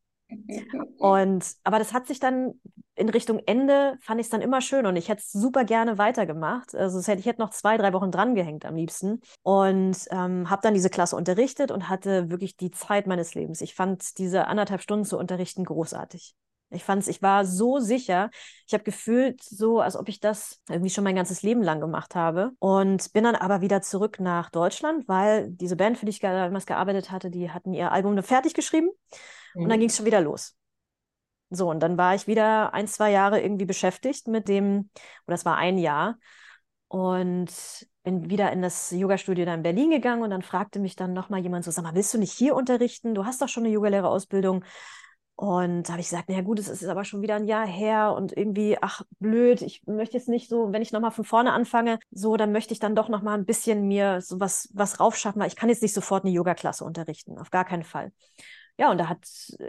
Und aber das hat sich dann in Richtung Ende fand ich es dann immer schön und ich hätte es super gerne weitergemacht. Also hätte, ich hätte noch zwei, drei Wochen dran gehängt am liebsten. Und ähm, habe dann diese Klasse unterrichtet und hatte wirklich die Zeit meines Lebens. Ich fand diese anderthalb Stunden zu unterrichten großartig. Ich fand es, ich war so sicher. Ich habe gefühlt so, als ob ich das irgendwie schon mein ganzes Leben lang gemacht habe. Und bin dann aber wieder zurück nach Deutschland, weil diese Band, für die ich damals gearbeitet hatte, die hatten ihr Album fertig geschrieben. Und dann mhm. ging es schon wieder los. So, und dann war ich wieder ein, zwei Jahre irgendwie beschäftigt mit dem, oder das war ein Jahr, und bin wieder in das Yoga-Studio da in Berlin gegangen und dann fragte mich dann nochmal jemand so, sag mal, willst du nicht hier unterrichten? Du hast doch schon eine Yogalehrerausbildung. Und da habe ich gesagt, naja gut, es ist aber schon wieder ein Jahr her und irgendwie, ach blöd, ich möchte jetzt nicht so, wenn ich nochmal von vorne anfange, so, dann möchte ich dann doch nochmal ein bisschen mir so was, was raufschaffen, weil ich kann jetzt nicht sofort eine Yoga-Klasse unterrichten, auf gar keinen Fall. Ja, und da hat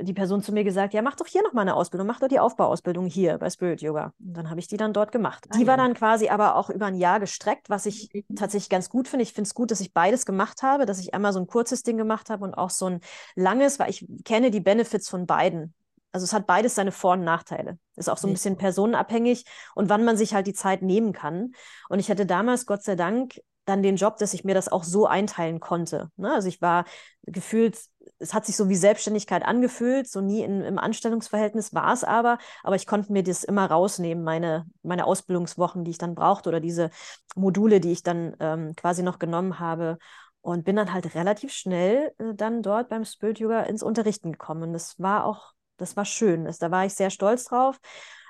die Person zu mir gesagt, ja, mach doch hier nochmal eine Ausbildung, mach doch die Aufbauausbildung hier bei Spirit Yoga. Und dann habe ich die dann dort gemacht. Ah, die war dann quasi aber auch über ein Jahr gestreckt, was ich mhm. tatsächlich ganz gut finde. Ich finde es gut, dass ich beides gemacht habe, dass ich einmal so ein kurzes Ding gemacht habe und auch so ein langes, weil ich kenne die Benefits von beiden. Also es hat beides seine Vor- und Nachteile. Ist auch so ein bisschen personenabhängig und wann man sich halt die Zeit nehmen kann. Und ich hatte damals, Gott sei Dank, dann den Job, dass ich mir das auch so einteilen konnte. Ne? Also ich war gefühlt, es hat sich so wie Selbstständigkeit angefühlt, so nie in, im Anstellungsverhältnis war es aber, aber ich konnte mir das immer rausnehmen, meine, meine Ausbildungswochen, die ich dann brauchte oder diese Module, die ich dann ähm, quasi noch genommen habe und bin dann halt relativ schnell äh, dann dort beim Spirit Yoga ins Unterrichten gekommen. Und das war auch, das war schön. Das, da war ich sehr stolz drauf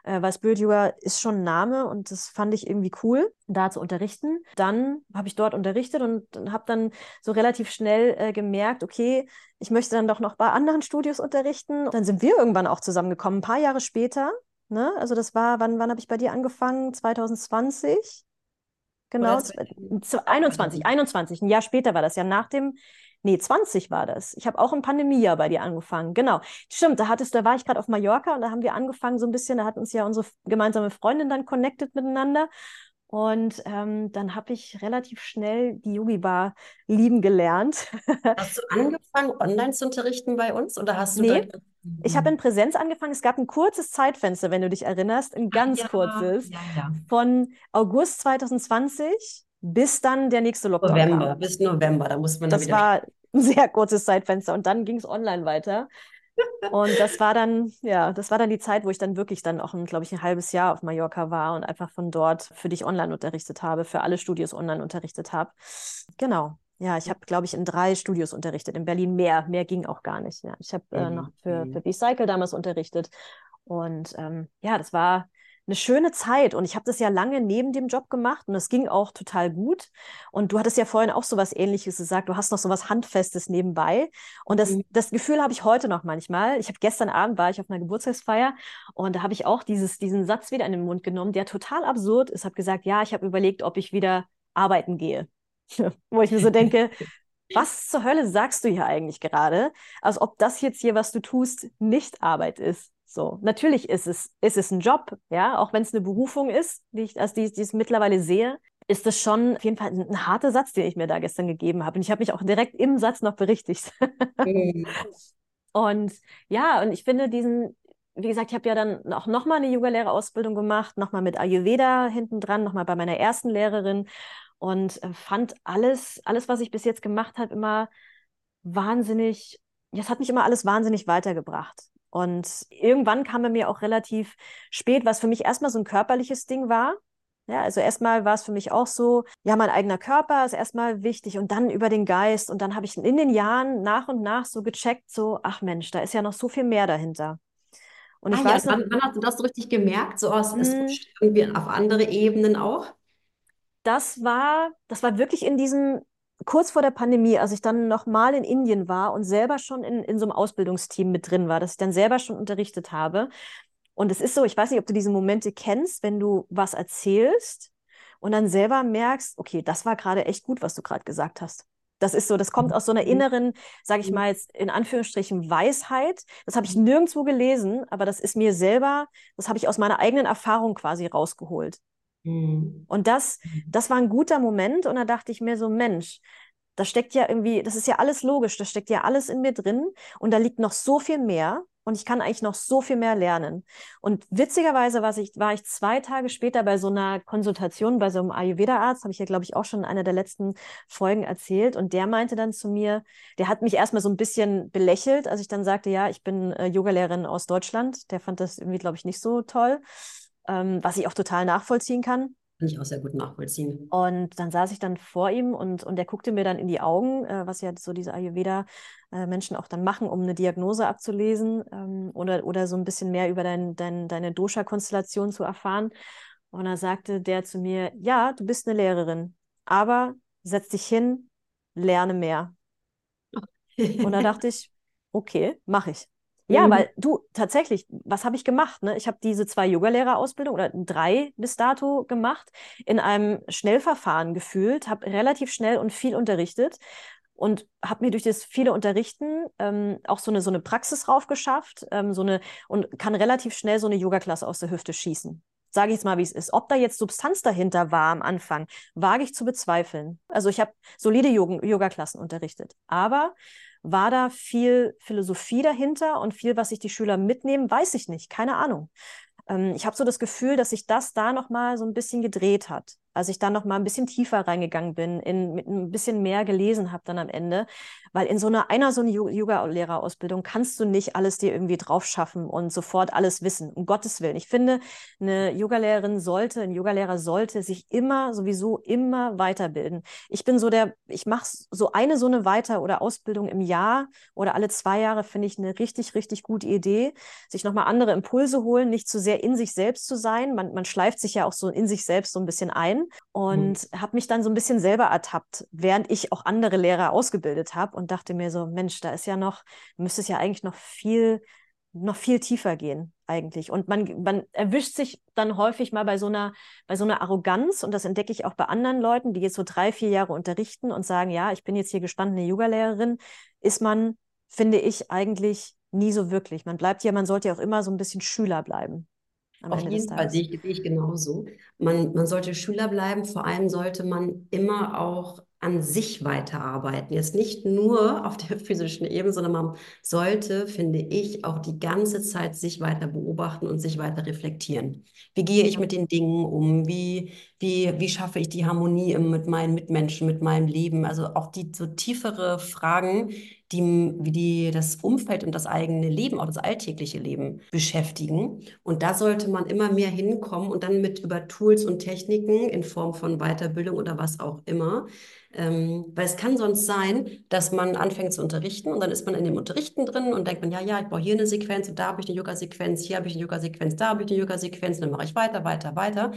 äh, weil Yoga ist schon ein Name und das fand ich irgendwie cool, da zu unterrichten. Dann habe ich dort unterrichtet und, und habe dann so relativ schnell äh, gemerkt, okay, ich möchte dann doch noch bei anderen Studios unterrichten. Dann sind wir irgendwann auch zusammengekommen, ein paar Jahre später. Ne? Also das war, wann, wann habe ich bei dir angefangen? 2020? Genau, 21, 21, ein Jahr später war das ja nach dem Nee, 20 war das. Ich habe auch im Pandemiejahr bei dir angefangen. Genau. Stimmt, da hattest, da war ich gerade auf Mallorca und da haben wir angefangen so ein bisschen, da hat uns ja unsere gemeinsame Freundin dann connected miteinander. Und ähm, dann habe ich relativ schnell die Yogi-Bar lieben gelernt. Hast du angefangen, online zu unterrichten bei uns oder hast du nee, ich habe in Präsenz angefangen. Es gab ein kurzes Zeitfenster, wenn du dich erinnerst, ein ganz ja, kurzes, ja, ja. von August 2020 bis dann der nächste Lockdown November, kam. bis November, da muss man Das wieder war ein sehr kurzes Zeitfenster und dann ging es online weiter. und das war dann, ja, das war dann die Zeit, wo ich dann wirklich dann auch, glaube ich, ein halbes Jahr auf Mallorca war und einfach von dort für dich online unterrichtet habe, für alle Studios online unterrichtet habe. Genau. Ja, ich habe, glaube ich, in drei Studios unterrichtet. In Berlin mehr, mehr ging auch gar nicht. Ja, ich habe äh, noch für, mhm. für B-Cycle damals unterrichtet. Und ähm, ja, das war, eine schöne Zeit und ich habe das ja lange neben dem Job gemacht und es ging auch total gut. Und du hattest ja vorhin auch so was Ähnliches gesagt, du hast noch so was Handfestes nebenbei. Und das, mhm. das Gefühl habe ich heute noch manchmal. Ich habe gestern Abend war ich auf einer Geburtstagsfeier und da habe ich auch dieses, diesen Satz wieder in den Mund genommen, der total absurd ist. Habe gesagt, ja, ich habe überlegt, ob ich wieder arbeiten gehe. Wo ich mir so denke, was zur Hölle sagst du hier eigentlich gerade? Als ob das jetzt hier, was du tust, nicht Arbeit ist. So, natürlich ist es, ist es ein Job, ja, auch wenn es eine Berufung ist, die ich, als die, die ich mittlerweile sehe, ist das schon auf jeden Fall ein, ein harter Satz, den ich mir da gestern gegeben habe. Und ich habe mich auch direkt im Satz noch berichtigt. Mhm. und ja, und ich finde diesen, wie gesagt, ich habe ja dann auch nochmal eine Yoga-Lehrerausbildung gemacht, nochmal mit Ayurveda hinten dran, nochmal bei meiner ersten Lehrerin und äh, fand alles, alles, was ich bis jetzt gemacht habe, immer wahnsinnig, das hat mich immer alles wahnsinnig weitergebracht. Und irgendwann kam er mir auch relativ spät, was für mich erstmal so ein körperliches Ding war. Ja, also erstmal war es für mich auch so, ja, mein eigener Körper ist erstmal wichtig und dann über den Geist. Und dann habe ich in den Jahren nach und nach so gecheckt, so, ach Mensch, da ist ja noch so viel mehr dahinter. Und ich ah, weiß ja, noch, wann, wann hast du das so richtig gemerkt? So aus, es mh, rutscht irgendwie auf andere Ebenen auch? das war, das war wirklich in diesem, kurz vor der Pandemie, als ich dann nochmal in Indien war und selber schon in, in so einem Ausbildungsteam mit drin war, dass ich dann selber schon unterrichtet habe. Und es ist so, ich weiß nicht, ob du diese Momente kennst, wenn du was erzählst und dann selber merkst, okay, das war gerade echt gut, was du gerade gesagt hast. Das ist so, das kommt aus so einer Mhm. inneren, sage ich Mhm. mal jetzt in Anführungsstrichen, Weisheit. Das habe ich nirgendwo gelesen, aber das ist mir selber, das habe ich aus meiner eigenen Erfahrung quasi rausgeholt. Mhm. Und das, das war ein guter Moment und da dachte ich mir so, Mensch, da steckt ja irgendwie, das ist ja alles logisch, da steckt ja alles in mir drin und da liegt noch so viel mehr und ich kann eigentlich noch so viel mehr lernen. Und witzigerweise war ich, war ich zwei Tage später bei so einer Konsultation bei so einem Ayurveda-Arzt, habe ich ja, glaube ich, auch schon in einer der letzten Folgen erzählt und der meinte dann zu mir, der hat mich erstmal so ein bisschen belächelt, als ich dann sagte, ja, ich bin äh, Yogalehrerin aus Deutschland. Der fand das irgendwie, glaube ich, nicht so toll, ähm, was ich auch total nachvollziehen kann. Kann ich auch sehr gut nachvollziehen. Und dann saß ich dann vor ihm und, und er guckte mir dann in die Augen, äh, was ja so diese Ayurveda-Menschen auch dann machen, um eine Diagnose abzulesen ähm, oder, oder so ein bisschen mehr über dein, dein, deine Dosha-Konstellation zu erfahren. Und da sagte der zu mir, ja, du bist eine Lehrerin, aber setz dich hin, lerne mehr. Und da dachte ich, okay, mache ich. Ja, Mhm. weil du tatsächlich, was habe ich gemacht? Ne? Ich habe diese zwei Yogalehrerausbildungen oder drei bis dato gemacht, in einem Schnellverfahren gefühlt, habe relativ schnell und viel unterrichtet und habe mir durch das viele Unterrichten ähm, auch so eine, so eine Praxis raufgeschafft ähm, so eine, und kann relativ schnell so eine Yoga-Klasse aus der Hüfte schießen. Sage ich jetzt mal, wie es ist. Ob da jetzt Substanz dahinter war am Anfang, wage ich zu bezweifeln. Also ich habe solide Yoga- Yoga-Klassen unterrichtet. Aber war da viel Philosophie dahinter und viel, was sich die Schüler mitnehmen, weiß ich nicht, keine Ahnung. Ähm, ich habe so das Gefühl, dass sich das da noch mal so ein bisschen gedreht hat, als ich da noch mal ein bisschen tiefer reingegangen bin, in, mit ein bisschen mehr gelesen habe dann am Ende, weil in so einer einer so eine Yo- Yoga-Lehrerausbildung kannst du nicht alles dir irgendwie drauf schaffen und sofort alles wissen. Um Gottes Willen. Ich finde, eine Yogalehrerin sollte, ein Yogalehrer sollte sich immer sowieso immer weiterbilden. Ich bin so der, ich mache so eine so eine Weiter- oder Ausbildung im Jahr oder alle zwei Jahre finde ich eine richtig, richtig gute Idee. Sich nochmal andere Impulse holen, nicht zu sehr in sich selbst zu sein. Man, man schleift sich ja auch so in sich selbst so ein bisschen ein und habe mich dann so ein bisschen selber ertappt, während ich auch andere Lehrer ausgebildet habe und dachte mir so, Mensch, da ist ja noch, müsste es ja eigentlich noch viel noch viel tiefer gehen eigentlich. Und man, man erwischt sich dann häufig mal bei so einer, bei so einer Arroganz, und das entdecke ich auch bei anderen Leuten, die jetzt so drei, vier Jahre unterrichten und sagen, ja, ich bin jetzt hier gestandene Yogalehrerin, ist man, finde ich, eigentlich nie so wirklich. Man bleibt ja, man sollte ja auch immer so ein bisschen Schüler bleiben am Auf Ende jeden Fall sehe ich, sehe ich genauso. Man, man sollte Schüler bleiben, vor allem sollte man immer auch an sich weiterarbeiten. Jetzt nicht nur auf der physischen Ebene, sondern man sollte, finde ich, auch die ganze Zeit sich weiter beobachten und sich weiter reflektieren. Wie gehe ich mit den Dingen um? Wie, wie, wie schaffe ich die Harmonie mit meinen Mitmenschen, mit meinem Leben? Also auch die so tiefere Fragen, die, wie die das Umfeld und das eigene Leben, auch das alltägliche Leben beschäftigen. Und da sollte man immer mehr hinkommen und dann mit über Tools und Techniken in Form von Weiterbildung oder was auch immer. Ähm, weil es kann sonst sein, dass man anfängt zu unterrichten und dann ist man in dem Unterrichten drin und denkt man, ja, ja, ich brauche hier eine Sequenz und da habe ich eine Yoga-Sequenz, hier habe ich eine Yoga-Sequenz, da habe ich eine Yoga-Sequenz, dann mache ich weiter, weiter, weiter.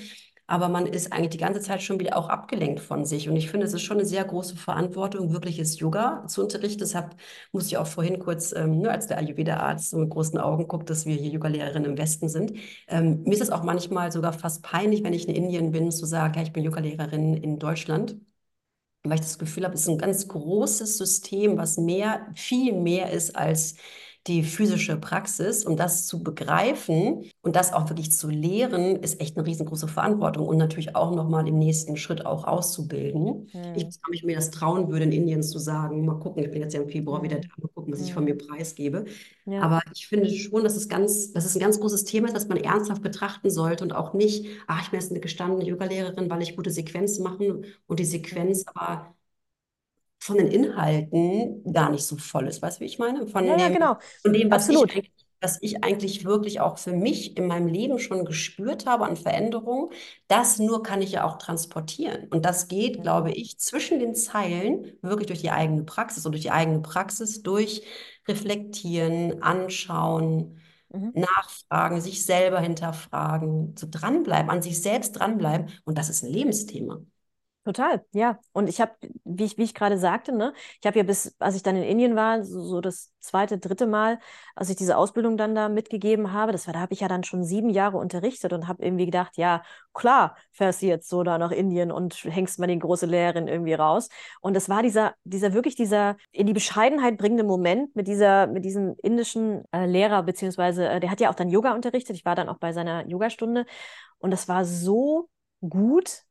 Aber man ist eigentlich die ganze Zeit schon wieder auch abgelenkt von sich. Und ich finde, es ist schon eine sehr große Verantwortung, wirkliches Yoga zu unterrichten. Deshalb musste ich auch vorhin kurz, ähm, nur als der Ayurveda-Arzt so mit großen Augen guckt, dass wir hier Yogalehrerin im Westen sind. Ähm, mir ist es auch manchmal sogar fast peinlich, wenn ich in Indien bin, zu sagen, ja, ich bin Yogalehrerin in Deutschland weil ich das Gefühl habe, es ist ein ganz großes System, was mehr, viel mehr ist als die physische Praxis. Und das zu begreifen und das auch wirklich zu lehren, ist echt eine riesengroße Verantwortung und natürlich auch nochmal im nächsten Schritt auch auszubilden. Hm. Ich weiß nicht, ob mir das trauen würde, in Indien zu sagen, mal gucken, ich bin jetzt ja im Februar wieder Hm. da, mal gucken, was ich Hm. von mir preisgebe. Ja. Aber ich finde schon, dass es ganz, dass es ein ganz großes Thema ist, das man ernsthaft betrachten sollte und auch nicht, ach, ich bin jetzt eine gestandene Yogalehrerin, weil ich gute Sequenzen mache und die Sequenz aber von den Inhalten gar nicht so voll ist. Weißt du, wie ich meine? Von Ja, ja, dem, genau. von dem, was ich Absolut. was ich eigentlich wirklich auch für mich in meinem Leben schon gespürt habe an Veränderungen, das nur kann ich ja auch transportieren. Und das geht, glaube ich, zwischen den Zeilen wirklich durch die eigene Praxis und durch die eigene Praxis durch Reflektieren, Anschauen, Mhm. Nachfragen, sich selber hinterfragen, so dranbleiben, an sich selbst dranbleiben. Und das ist ein Lebensthema. Total, ja. Und ich habe, wie ich, wie ich gerade sagte, ne, ich habe ja bis, als ich dann in Indien war, so, so das zweite, dritte Mal, als ich diese Ausbildung dann da mitgegeben habe, das war, da habe ich ja dann schon sieben Jahre unterrichtet und habe irgendwie gedacht, ja, klar, fährst du jetzt so da nach Indien und hängst mal die große Lehrerin irgendwie raus. Und das war dieser, dieser wirklich dieser in die Bescheidenheit bringende Moment mit dieser, mit diesem indischen äh, Lehrer, beziehungsweise, äh, der hat ja auch dann Yoga unterrichtet. Ich war dann auch bei seiner Yogastunde und das war so gut,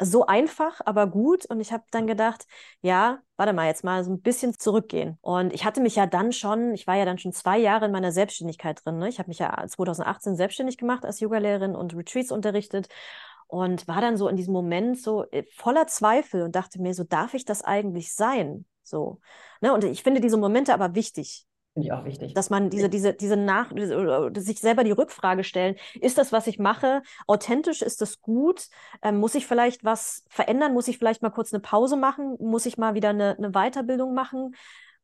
so einfach, aber gut. Und ich habe dann gedacht, ja, warte mal, jetzt mal so ein bisschen zurückgehen. Und ich hatte mich ja dann schon, ich war ja dann schon zwei Jahre in meiner Selbstständigkeit drin. Ne? Ich habe mich ja 2018 selbstständig gemacht als Yogalehrerin und Retreats unterrichtet und war dann so in diesem Moment so äh, voller Zweifel und dachte mir, so darf ich das eigentlich sein? So. Ne? Und ich finde diese Momente aber wichtig. Finde ich auch wichtig. Dass man diese, diese, diese nach, sich selber die Rückfrage stellen, ist das, was ich mache, authentisch, ist das gut? Ähm, muss ich vielleicht was verändern? Muss ich vielleicht mal kurz eine Pause machen? Muss ich mal wieder eine, eine Weiterbildung machen?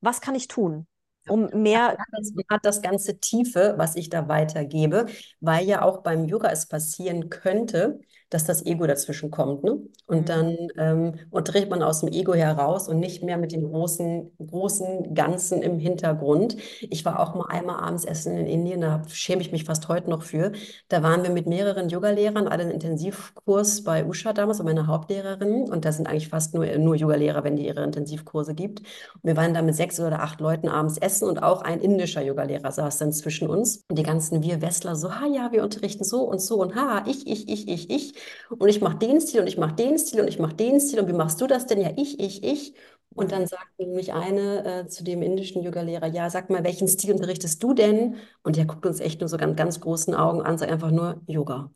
Was kann ich tun? Um mehr. Das hat das ganze Tiefe, was ich da weitergebe, weil ja auch beim Yoga es passieren könnte, dass das Ego dazwischen kommt. Ne? Und Mhm. dann ähm, und dreht man aus dem Ego heraus und nicht mehr mit dem großen, großen Ganzen im Hintergrund. Ich war auch mal einmal abends essen in Indien, da schäme ich mich fast heute noch für. Da waren wir mit mehreren Yogalehrern, alle einen Intensivkurs bei Usha damals, bei meiner Hauptlehrerin. Und da sind eigentlich fast nur, nur Yogalehrer, wenn die ihre Intensivkurse gibt. Und wir waren da mit sechs oder acht Leuten abends essen und auch ein indischer Yogalehrer saß dann zwischen uns. Und die ganzen wir Westler so, ha ja, wir unterrichten so und so und ha, ich, ich, ich, ich, ich. Und ich mache den Stil und ich mache den Stil und ich mache den Stil. Und wie machst du das denn? Ja, ich, ich, ich. Und dann sagte nämlich eine äh, zu dem indischen Yogalehrer, ja, sag mal, welchen Stil unterrichtest du denn? Und der guckt uns echt nur so ganz, ganz großen Augen an, sagt einfach nur Yoga.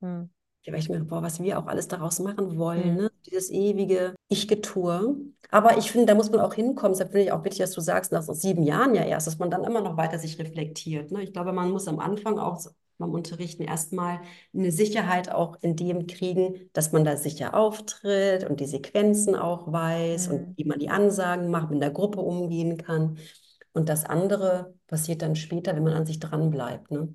Hm. Ja, weil ich mir, boah, was wir auch alles daraus machen wollen, Hm. ne? Dieses ewige Ich-Getue. Aber ich finde, da muss man auch hinkommen. Deshalb finde ich auch wichtig, dass du sagst, nach so sieben Jahren ja erst, dass man dann immer noch weiter sich reflektiert. Ne? Ich glaube, man muss am Anfang auch beim Unterrichten erstmal eine Sicherheit auch in dem kriegen, dass man da sicher auftritt und die Sequenzen auch weiß Hm. und wie man die Ansagen macht, mit der Gruppe umgehen kann. Und das andere passiert dann später, wenn man an sich dran bleibt. Ne?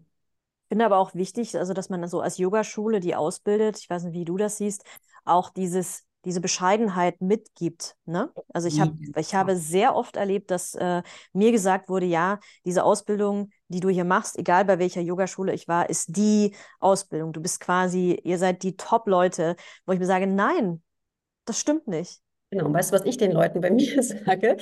finde aber auch wichtig, also dass man so als Yogaschule, die ausbildet, ich weiß nicht, wie du das siehst, auch dieses, diese Bescheidenheit mitgibt. Ne? Also ich habe, Mhm. ich habe sehr oft erlebt, dass äh, mir gesagt wurde, ja, diese Ausbildung, die du hier machst, egal bei welcher Yogaschule ich war, ist die Ausbildung. Du bist quasi, ihr seid die Top-Leute, wo ich mir sage, nein, das stimmt nicht. Genau, und weißt du, was ich den Leuten bei mir sage?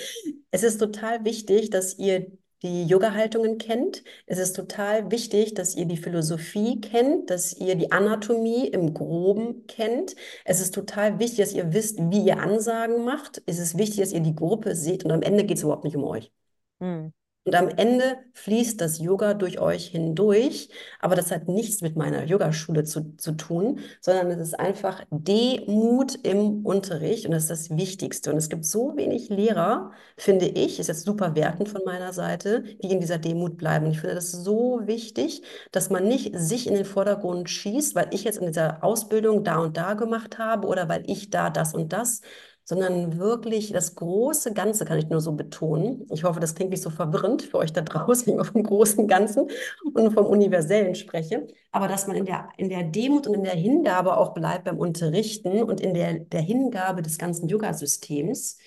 Es ist total wichtig, dass ihr die Yoga-Haltungen kennt. Es ist total wichtig, dass ihr die Philosophie kennt, dass ihr die Anatomie im Groben kennt. Es ist total wichtig, dass ihr wisst, wie ihr Ansagen macht. Es ist wichtig, dass ihr die Gruppe seht und am Ende geht es überhaupt nicht um euch. Hm. Und am Ende fließt das Yoga durch euch hindurch, aber das hat nichts mit meiner Yogaschule zu, zu tun, sondern es ist einfach Demut im Unterricht und das ist das Wichtigste. Und es gibt so wenig Lehrer, finde ich, ist jetzt super wertend von meiner Seite, die in dieser Demut bleiben. Und ich finde das so wichtig, dass man nicht sich in den Vordergrund schießt, weil ich jetzt in dieser Ausbildung da und da gemacht habe oder weil ich da das und das, sondern wirklich das große Ganze kann ich nur so betonen. Ich hoffe, das klingt nicht so verwirrend für euch da draußen, wenn ich vom großen Ganzen und vom Universellen spreche, aber dass man in der, in der Demut und in der Hingabe auch bleibt beim Unterrichten und in der, der Hingabe des ganzen Yoga-Systems,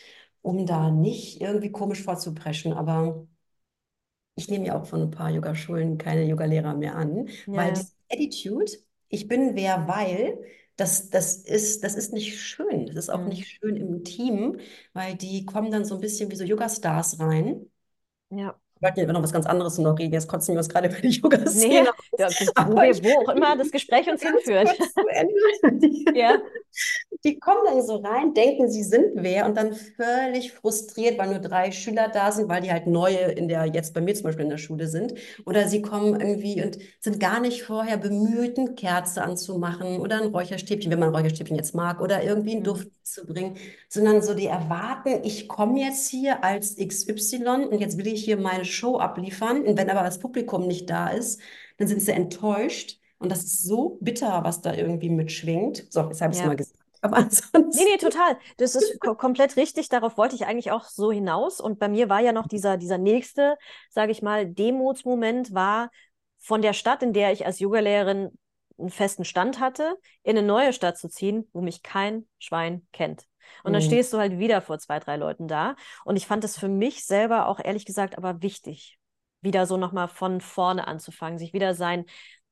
um da nicht irgendwie komisch vorzupreschen, aber ich nehme ja auch von ein paar Yogaschulen keine Yogalehrer mehr an, Ja, weil diese Attitude, ich bin wer, weil, das, das ist, das ist nicht schön. Das ist auch Hm. nicht schön im Team, weil die kommen dann so ein bisschen wie so Yoga-Stars rein. Ja. Ich wollte über noch was ganz anderes noch reden. Jetzt kotzen wir uns gerade über die Nee, Yoga-Szene aus. ja, wo, wo auch immer das Gespräch uns hinführt. Die, Ja. die kommen dann so rein, denken, sie sind wer und dann völlig frustriert, weil nur drei Schüler da sind, weil die halt neue in der, jetzt bei mir zum Beispiel in der Schule sind. Oder sie kommen irgendwie und sind gar nicht vorher bemüht, eine Kerze anzumachen oder ein Räucherstäbchen, wenn man ein Räucherstäbchen jetzt mag, oder irgendwie einen Hm. Duft zu bringen, sondern so die erwarten, ich komme jetzt hier als XY und jetzt will ich hier meine Show abliefern. Und wenn aber das Publikum nicht da ist, dann sind sie enttäuscht. Und das ist so bitter, was da irgendwie mitschwingt. So, jetzt habe ich es Ja. mal gesagt. Aber ansonsten. Nee, nee, total. Das ist ko komplett richtig. Darauf wollte ich eigentlich auch so hinaus. Und bei mir war ja noch dieser, dieser nächste, sage ich mal, Demutsmoment war von der Stadt, in der ich als Yogalehrerin einen festen Stand hatte, in eine neue Stadt zu ziehen, wo mich kein Schwein kennt. Und dann Mhm. stehst du halt wieder vor zwei, drei Leuten da. Und ich fand es für mich selber auch ehrlich gesagt aber wichtig, wieder so nochmal von vorne anzufangen, sich wieder sein,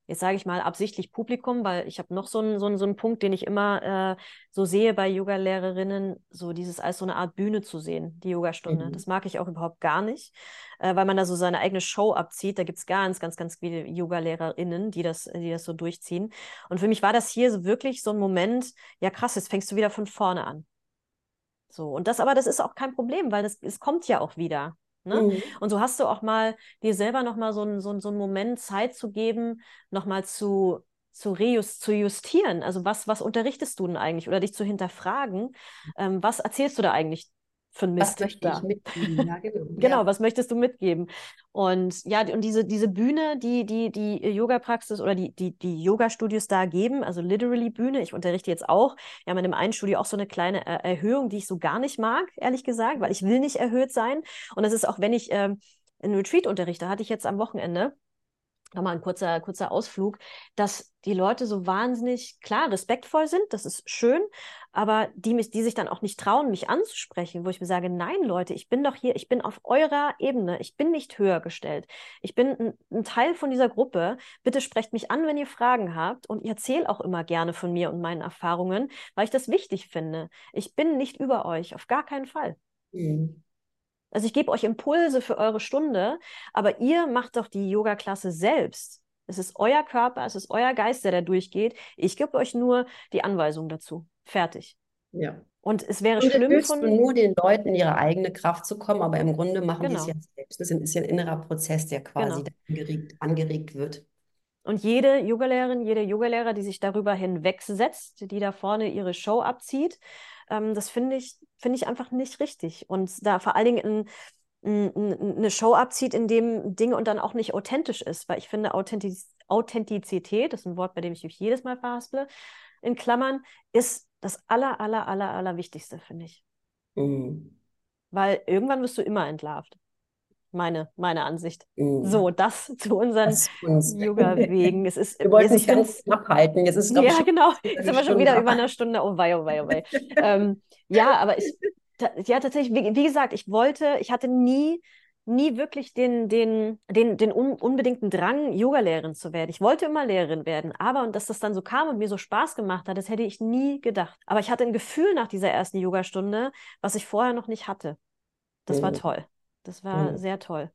jetzt sage ich mal absichtlich Publikum, weil ich habe noch so einen, so, einen, so einen Punkt, den ich immer äh, so sehe bei Yoga-Lehrerinnen, so dieses als so eine Art Bühne zu sehen, die Yogastunde. Mhm. Das mag ich auch überhaupt gar nicht, äh, weil man da so seine eigene Show abzieht. Da gibt es ganz, ganz, ganz viele Yoga-LehrerInnen, die das, die das so durchziehen. Und für mich war das hier so wirklich so ein Moment, ja krass, jetzt fängst du wieder von vorne an. So, und das aber, das ist auch kein Problem, weil das, es kommt ja auch wieder. Ne? Mhm. Und so hast du auch mal dir selber noch mal so, einen- so, so einen Moment Zeit zu geben, noch mal zu, zu, reus, zu justieren. Also was, was unterrichtest du denn eigentlich? Oder dich zu hinterfragen, ähm, was erzählst du da eigentlich für Was Mist möchte da? ich mitgeben? Ja, genau. Genau, Ja. was möchtest du mitgeben? Und ja, und diese, diese Bühne, die die, die Yoga-Praxis oder die, die, die Yoga-Studios da geben, also literally Bühne, ich unterrichte jetzt auch, wir haben in dem einen Studio auch so eine kleine äh, Erhöhung, die ich so gar nicht mag, ehrlich gesagt, weil ich will nicht erhöht sein. Und das ist auch, wenn ich ähm, einen Retreat unterrichte, hatte ich jetzt am Wochenende, nochmal ein kurzer, kurzer Ausflug, dass die Leute so wahnsinnig, klar, respektvoll sind, das ist schön, aber die, mich, die sich dann auch nicht trauen, mich anzusprechen, wo ich mir sage, nein, Leute, ich bin doch hier, ich bin auf eurer Ebene, ich bin nicht höher gestellt. Ich bin ein, ein Teil von dieser Gruppe. Bitte sprecht mich an, wenn ihr Fragen habt und ich erzähle auch immer gerne von mir und meinen Erfahrungen, weil ich das wichtig finde. Ich bin nicht über euch, auf gar keinen Fall. Mhm. Also ich gebe euch Impulse für eure Stunde, aber ihr macht doch die Yoga-Klasse selbst. Es ist euer Körper, es ist euer Geist, der da durchgeht. Ich gebe euch nur die Anweisung dazu. Fertig. Ja. Und es wäre Grunde schlimm von. nur den Leuten in ihre eigene Kraft zu kommen, aber im Grunde machen die es Genau. ja selbst. Das ist ja ein innerer Prozess, der quasi Genau. da angeregt, angeregt wird. Und jede Yogalehrerin, jeder Yogalehrer, die sich darüber hinwegsetzt, die da vorne ihre Show abzieht, ähm, das finde ich, finde ich einfach nicht richtig. Und da vor allen Dingen ein, eine Show abzieht, in dem Dinge und dann auch nicht authentisch ist, weil ich finde, Authentiz Authentizität, das ist ein Wort, bei dem ich mich jedes Mal verhasple, in Klammern, ist das aller, aller, aller, aller Wichtigste, finde ich. Mhm. Weil irgendwann wirst du immer entlarvt. Meine, meine Ansicht. Mhm. So, das zu unseren. Yoga-Wegen. Es ist, Wir wollten es ganz knapp halten. Jetzt ist, Ja, schon genau. Jetzt sind wir schon wieder über einer Stunde. Oh wei, oh wei, oh wei. ähm, ja, aber ich, ja, tatsächlich, wie, wie gesagt, ich wollte, ich hatte nie, nie wirklich den, den, den, den un unbedingten Drang, Yogalehrerin zu werden. Ich wollte immer Lehrerin werden, aber und dass das dann so kam und mir so Spaß gemacht hat, das hätte ich nie gedacht. Aber ich hatte ein Gefühl nach dieser ersten Yogastunde, was ich vorher noch nicht hatte. Das war Mhm. toll. Das war Mhm. sehr toll.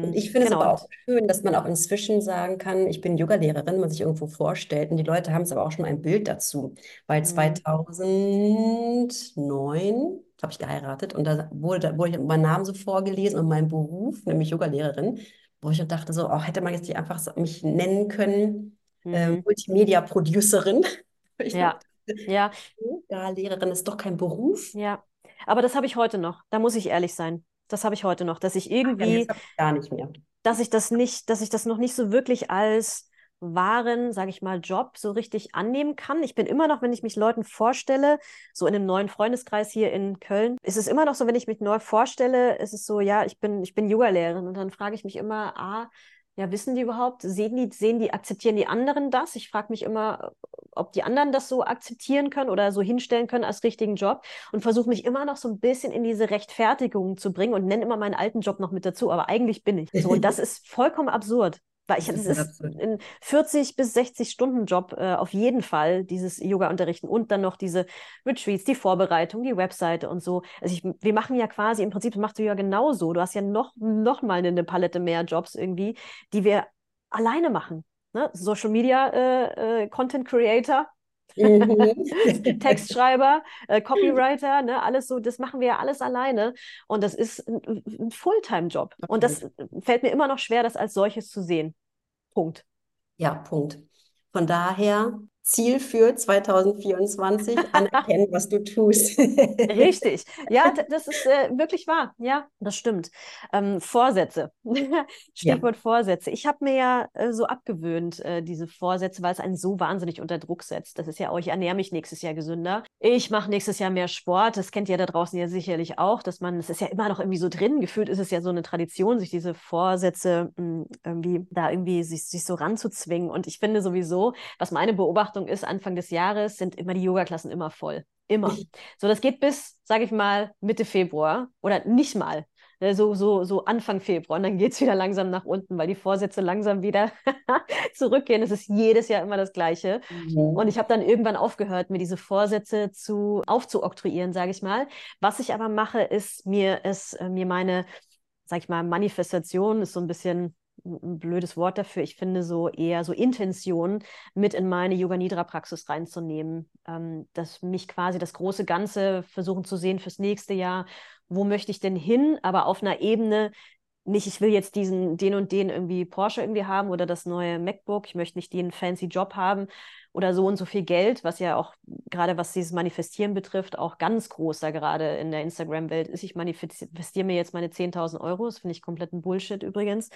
Und Ähm, ich finde genau. es aber und- auch schön, dass man auch inzwischen sagen kann, ich bin Yogalehrerin, man sich irgendwo vorstellt. Und die Leute haben es aber auch schon ein Bild dazu. Weil Mhm. 2009 habe ich geheiratet und da wurde, da wurde ich mein Name so vorgelesen und mein Beruf, nämlich Yogalehrerin, wo ich dachte so, oh, hätte man jetzt nicht einfach so mich nennen können, äh, Mhm. Multimedia-Producerin. Ich Ja, dachte, ja. Yogalehrerin ist doch kein Beruf. Ja, aber das habe ich heute noch. Da muss ich ehrlich sein. Das habe ich heute noch, dass ich Ja, irgendwie, habe ich gar nicht mehr. dass ich das nicht, dass ich das noch nicht so wirklich als wahren, sage ich mal, Job so richtig annehmen kann. Ich bin immer noch, wenn ich mich Leuten vorstelle, so in einem neuen Freundeskreis hier in Köln, ist es immer noch so, wenn ich mich neu vorstelle, ist es so, ja, ich bin, ich bin Yogalehrerin und dann frage ich mich immer, ah, ja, wissen die überhaupt, sehen die, sehen die, akzeptieren die anderen das? Ich frage mich immer, ob die anderen das so akzeptieren können oder so hinstellen können als richtigen Job und versuche mich immer noch so ein bisschen in diese Rechtfertigung zu bringen und nenne immer meinen alten Job noch mit dazu, aber eigentlich bin ich. So, und das ist vollkommen absurd. Weil ich, Das das ist ein 40 bis 60 Stunden Job äh, auf jeden Fall, dieses Yoga-Unterrichten und dann noch diese Retreats, die Vorbereitung, die Webseite und so. Also ich, wir machen ja quasi, im Prinzip machst du ja genauso. Du hast ja noch, noch mal eine Palette mehr Jobs irgendwie, die wir alleine machen. Ne? Social Media äh, äh, Content Creator, Mhm. Textschreiber, äh, Copywriter, ne, alles so, das machen wir ja alles alleine. Und das ist ein, ein Fulltime-Job. Und das fällt mir immer noch schwer, das als solches zu sehen. Punkt. Ja, Punkt. Von daher Ziel für 2024, anerkennen, was du tust. Richtig. Ja, das ist äh, wirklich wahr. Ja, das stimmt. Ähm, Vorsätze. Stichwort ja. Vorsätze. Ich habe mir ja äh, so abgewöhnt, äh, diese Vorsätze, weil es einen so wahnsinnig unter Druck setzt. Das ist ja auch, ich ernähre mich nächstes Jahr gesünder. Ich mache nächstes Jahr mehr Sport. Das kennt ihr da draußen ja sicherlich auch, dass man, das ist ja immer noch irgendwie so drin. Gefühlt ist es ja so eine Tradition, sich diese Vorsätze mh, hm, irgendwie da irgendwie sich, sich so ranzuzwingen. Und ich finde sowieso, was meine Beobachtung Beobachtung ist, Anfang des Jahres sind immer die Yoga-Klassen immer voll. Immer. So, das geht bis, sage ich mal, Mitte Februar oder nicht mal. Ne, so, so, so Anfang Februar. Und dann geht es wieder langsam nach unten, weil die Vorsätze langsam wieder zurückgehen. Es ist jedes Jahr immer das Gleiche. Mhm. Und ich habe dann irgendwann aufgehört, mir diese Vorsätze zu aufzuoktroyieren, sage ich mal. Was ich aber mache, ist mir es, äh, mir meine, sag ich mal, Manifestation ist so ein bisschen ein blödes Wort dafür, ich finde so eher so Intention mit in meine Yoga Nidra Praxis reinzunehmen, ähm, dass mich quasi das große Ganze versuchen zu sehen fürs nächste Jahr. Wo möchte ich denn hin? Aber auf einer Ebene, nicht, ich will jetzt diesen, den und den irgendwie Porsche irgendwie haben oder das neue MacBook, ich möchte nicht den fancy Job haben oder so und so viel Geld, was ja auch gerade was dieses Manifestieren betrifft, auch ganz groß da gerade in der Instagram-Welt ist. Ich manifestiere mir jetzt meine 10.000 Euro, das finde ich kompletten Bullshit übrigens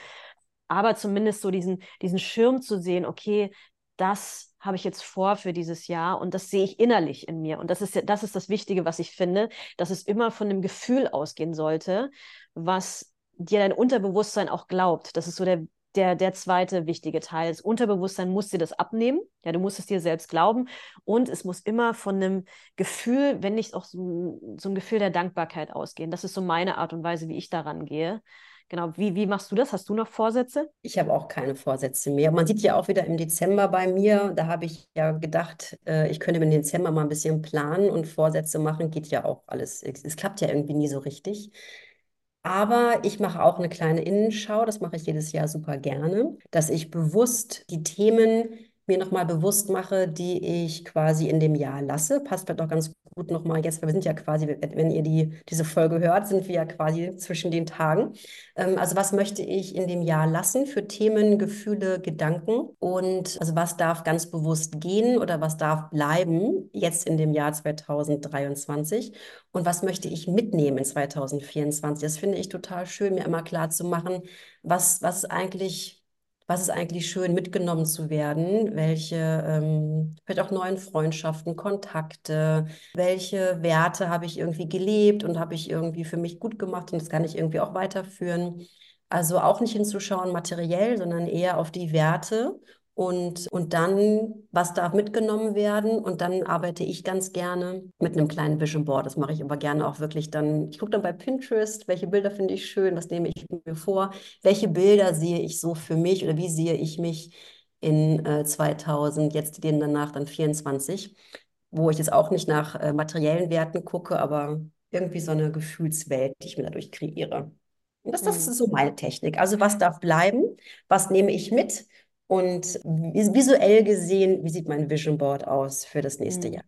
aber zumindest so diesen, diesen Schirm zu sehen, okay, das habe ich jetzt vor für dieses Jahr und das sehe ich innerlich in mir. Und das ist, das ist das Wichtige, was ich finde, dass es immer von dem Gefühl ausgehen sollte, was dir dein Unterbewusstsein auch glaubt. Das ist so der, der, der zweite wichtige Teil. Das Unterbewusstsein muss dir das abnehmen. Ja, du musst es dir selbst glauben. Und es muss immer von einem Gefühl, wenn nicht auch so, so ein Gefühl der Dankbarkeit ausgehen. Das ist so meine Art und Weise, wie ich daran gehe. Genau, wie, wie machst du das? Hast du noch Vorsätze? Ich habe auch keine Vorsätze mehr. Man sieht ja auch wieder im Dezember bei mir, da habe ich ja gedacht, äh, ich könnte den Dezember mal ein bisschen planen und Vorsätze machen, geht ja auch alles. Es, es klappt ja irgendwie nie so richtig. Aber ich mache auch eine kleine Innenschau, das mache ich jedes Jahr super gerne, dass ich bewusst die Themen mir nochmal bewusst mache, die ich quasi in dem Jahr lasse. Passt vielleicht auch ganz gut nochmal jetzt, weil wir sind ja quasi, wenn ihr die, diese Folge hört, sind wir ja quasi zwischen den Tagen. Ähm, also was möchte ich in dem Jahr lassen für Themen, Gefühle, Gedanken und also was darf ganz bewusst gehen oder was darf bleiben jetzt in dem Jahr 2023 und was möchte ich mitnehmen in 2024. Das finde ich total schön, mir immer klar zu machen, was, was eigentlich was ist eigentlich schön, mitgenommen zu werden, welche ähm, vielleicht auch neuen Freundschaften, Kontakte, welche Werte habe ich irgendwie gelebt und habe ich irgendwie für mich gut gemacht und das kann ich irgendwie auch weiterführen. Also auch nicht hinzuschauen materiell, sondern eher auf die Werte und, und dann, was darf mitgenommen werden? Und dann arbeite ich ganz gerne mit einem kleinen Vision Board. Das mache ich aber gerne auch wirklich dann. Ich gucke dann bei Pinterest, welche Bilder finde ich schön, was nehme ich mir vor, welche Bilder sehe ich so für mich oder wie sehe ich mich in äh, 2000, jetzt den danach dann 24, wo ich jetzt auch nicht nach äh, materiellen Werten gucke, aber irgendwie so eine Gefühlswelt, die ich mir dadurch kreiere. Und das, das ist so mhm. meine Technik. Also was darf bleiben? Was nehme ich mit? Und visuell gesehen, wie sieht mein Vision Board aus für das nächste mhm. Jahr?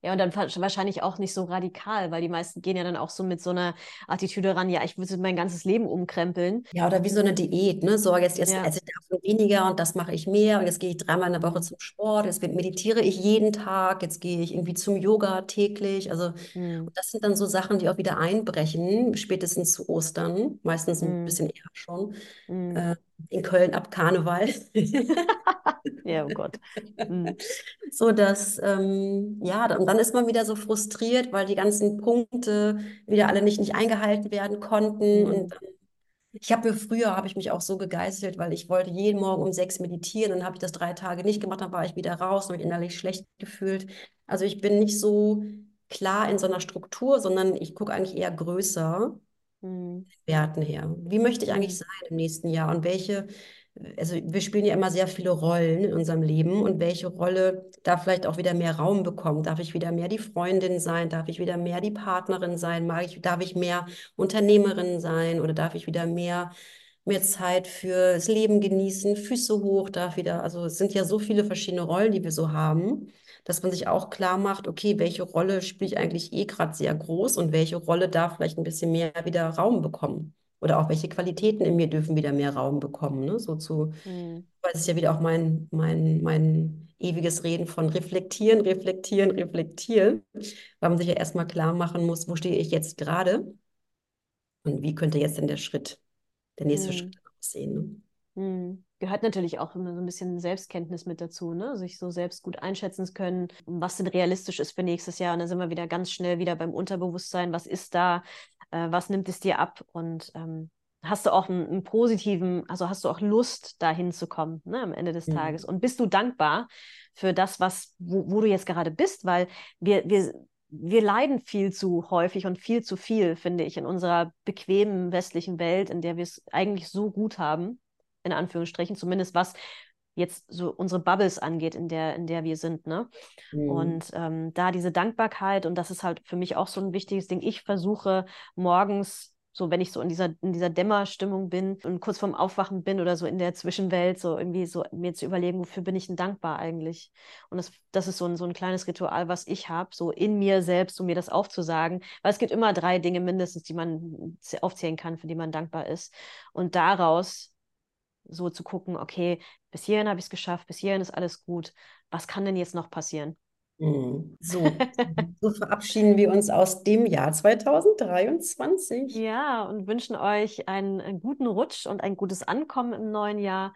Ja, und dann wahrscheinlich auch nicht so radikal, weil die meisten gehen ja dann auch so mit so einer Attitüde ran, ja, ich würde mein ganzes Leben umkrempeln. Ja, oder wie so eine Diät, ne? So, jetzt, jetzt ja. esse ich davon weniger und das mache ich mehr und jetzt gehe ich dreimal in der Woche zum Sport, jetzt meditiere ich jeden Tag, jetzt gehe ich irgendwie zum Yoga täglich. Also mhm. das sind dann so Sachen, die auch wieder einbrechen, spätestens zu Ostern, meistens ein mhm. bisschen eher schon. Mhm. Äh, in Köln ab Karneval. ja, oh Gott. Mhm. So dass, ähm, ja, und dann ist man wieder so frustriert, weil die ganzen Punkte wieder alle nicht, nicht eingehalten werden konnten. Mhm. Und ich habe mir früher, habe ich mich auch so gegeißelt, weil ich wollte jeden Morgen um sechs meditieren. Dann habe ich das drei Tage nicht gemacht, dann war ich wieder raus und habe mich innerlich schlecht gefühlt. Also ich bin nicht so klar in so einer Struktur, sondern ich gucke eigentlich eher größer mhm. Werten her. Wie möchte ich eigentlich mhm. sein im nächsten Jahr und welche, also wir spielen ja immer sehr viele Rollen in unserem Leben und welche Rolle darf vielleicht auch wieder mehr Raum bekommen? Darf ich wieder mehr die Freundin sein? Darf ich wieder mehr die Partnerin sein? Mag ich, darf ich mehr Unternehmerin sein oder darf ich wieder mehr mehr Zeit fürs Leben genießen, Füße hoch, darf wieder, also es sind ja so viele verschiedene Rollen, die wir so haben dass man sich auch klar macht, okay, welche Rolle spiele ich eigentlich eh gerade sehr groß und welche Rolle darf vielleicht ein bisschen mehr wieder Raum bekommen. Oder auch welche Qualitäten in mir dürfen wieder mehr Raum bekommen. Ne? So zu, mhm. weil es ist ja wieder auch mein, mein, mein ewiges Reden von reflektieren, reflektieren, reflektieren, weil man sich ja erstmal klar machen muss, wo stehe ich jetzt gerade und wie könnte jetzt denn der Schritt, der nächste Hm. Schritt aussehen. Ne? Hm. Gehört natürlich auch immer so ein bisschen Selbstkenntnis mit dazu, ne? Sich so selbst gut einschätzen zu können, was denn realistisch ist für nächstes Jahr. Und dann sind wir wieder ganz schnell wieder beim Unterbewusstsein. Was ist da? Äh, was nimmt es dir ab? Und ähm, hast du auch einen, einen, positiven, also hast du auch Lust, da hinzukommen, ne, am Ende des Mhm. Tages? Und bist du dankbar für das, was, wo, wo du jetzt gerade bist? Weil wir, wir, wir leiden viel zu häufig und viel zu viel, finde ich, in unserer bequemen westlichen Welt, in der wir es eigentlich so gut haben in Anführungsstrichen, zumindest was jetzt so unsere Bubbles angeht, in der, in der wir sind, ne? Mhm. Und ähm, da diese Dankbarkeit, und das ist halt für mich auch so ein wichtiges Ding, ich versuche morgens so wenn ich so in dieser, in dieser Dämmerstimmung bin und kurz vorm Aufwachen bin oder so in der Zwischenwelt, so irgendwie so mir zu überlegen, wofür bin ich denn dankbar eigentlich? Und das, das ist so ein, so ein kleines Ritual, was ich habe, so in mir selbst, um mir das aufzusagen. Weil es gibt immer drei Dinge mindestens, die man aufzählen kann, für die man dankbar ist. Und daraus so zu gucken, okay, bis hierhin habe ich es geschafft, bis hierhin ist alles gut. Was kann denn jetzt noch passieren? Mhm. So, so verabschieden wir uns aus dem Jahr 2023. Ja, und wünschen euch einen, einen guten Rutsch und ein gutes Ankommen im neuen Jahr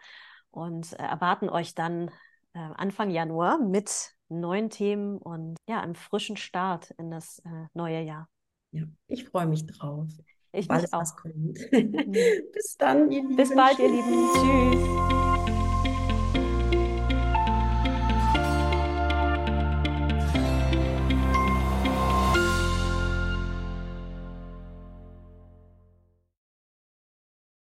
und äh, erwarten euch dann äh, Anfang Januar mit neuen Themen und ja, einem frischen Start in das äh, neue Jahr. Ja, ich freue mich drauf. Ich alles, mich auch. was kommt. Bis dann, ihr Lieben. Bis bald, ihr Lieben. Tschüss.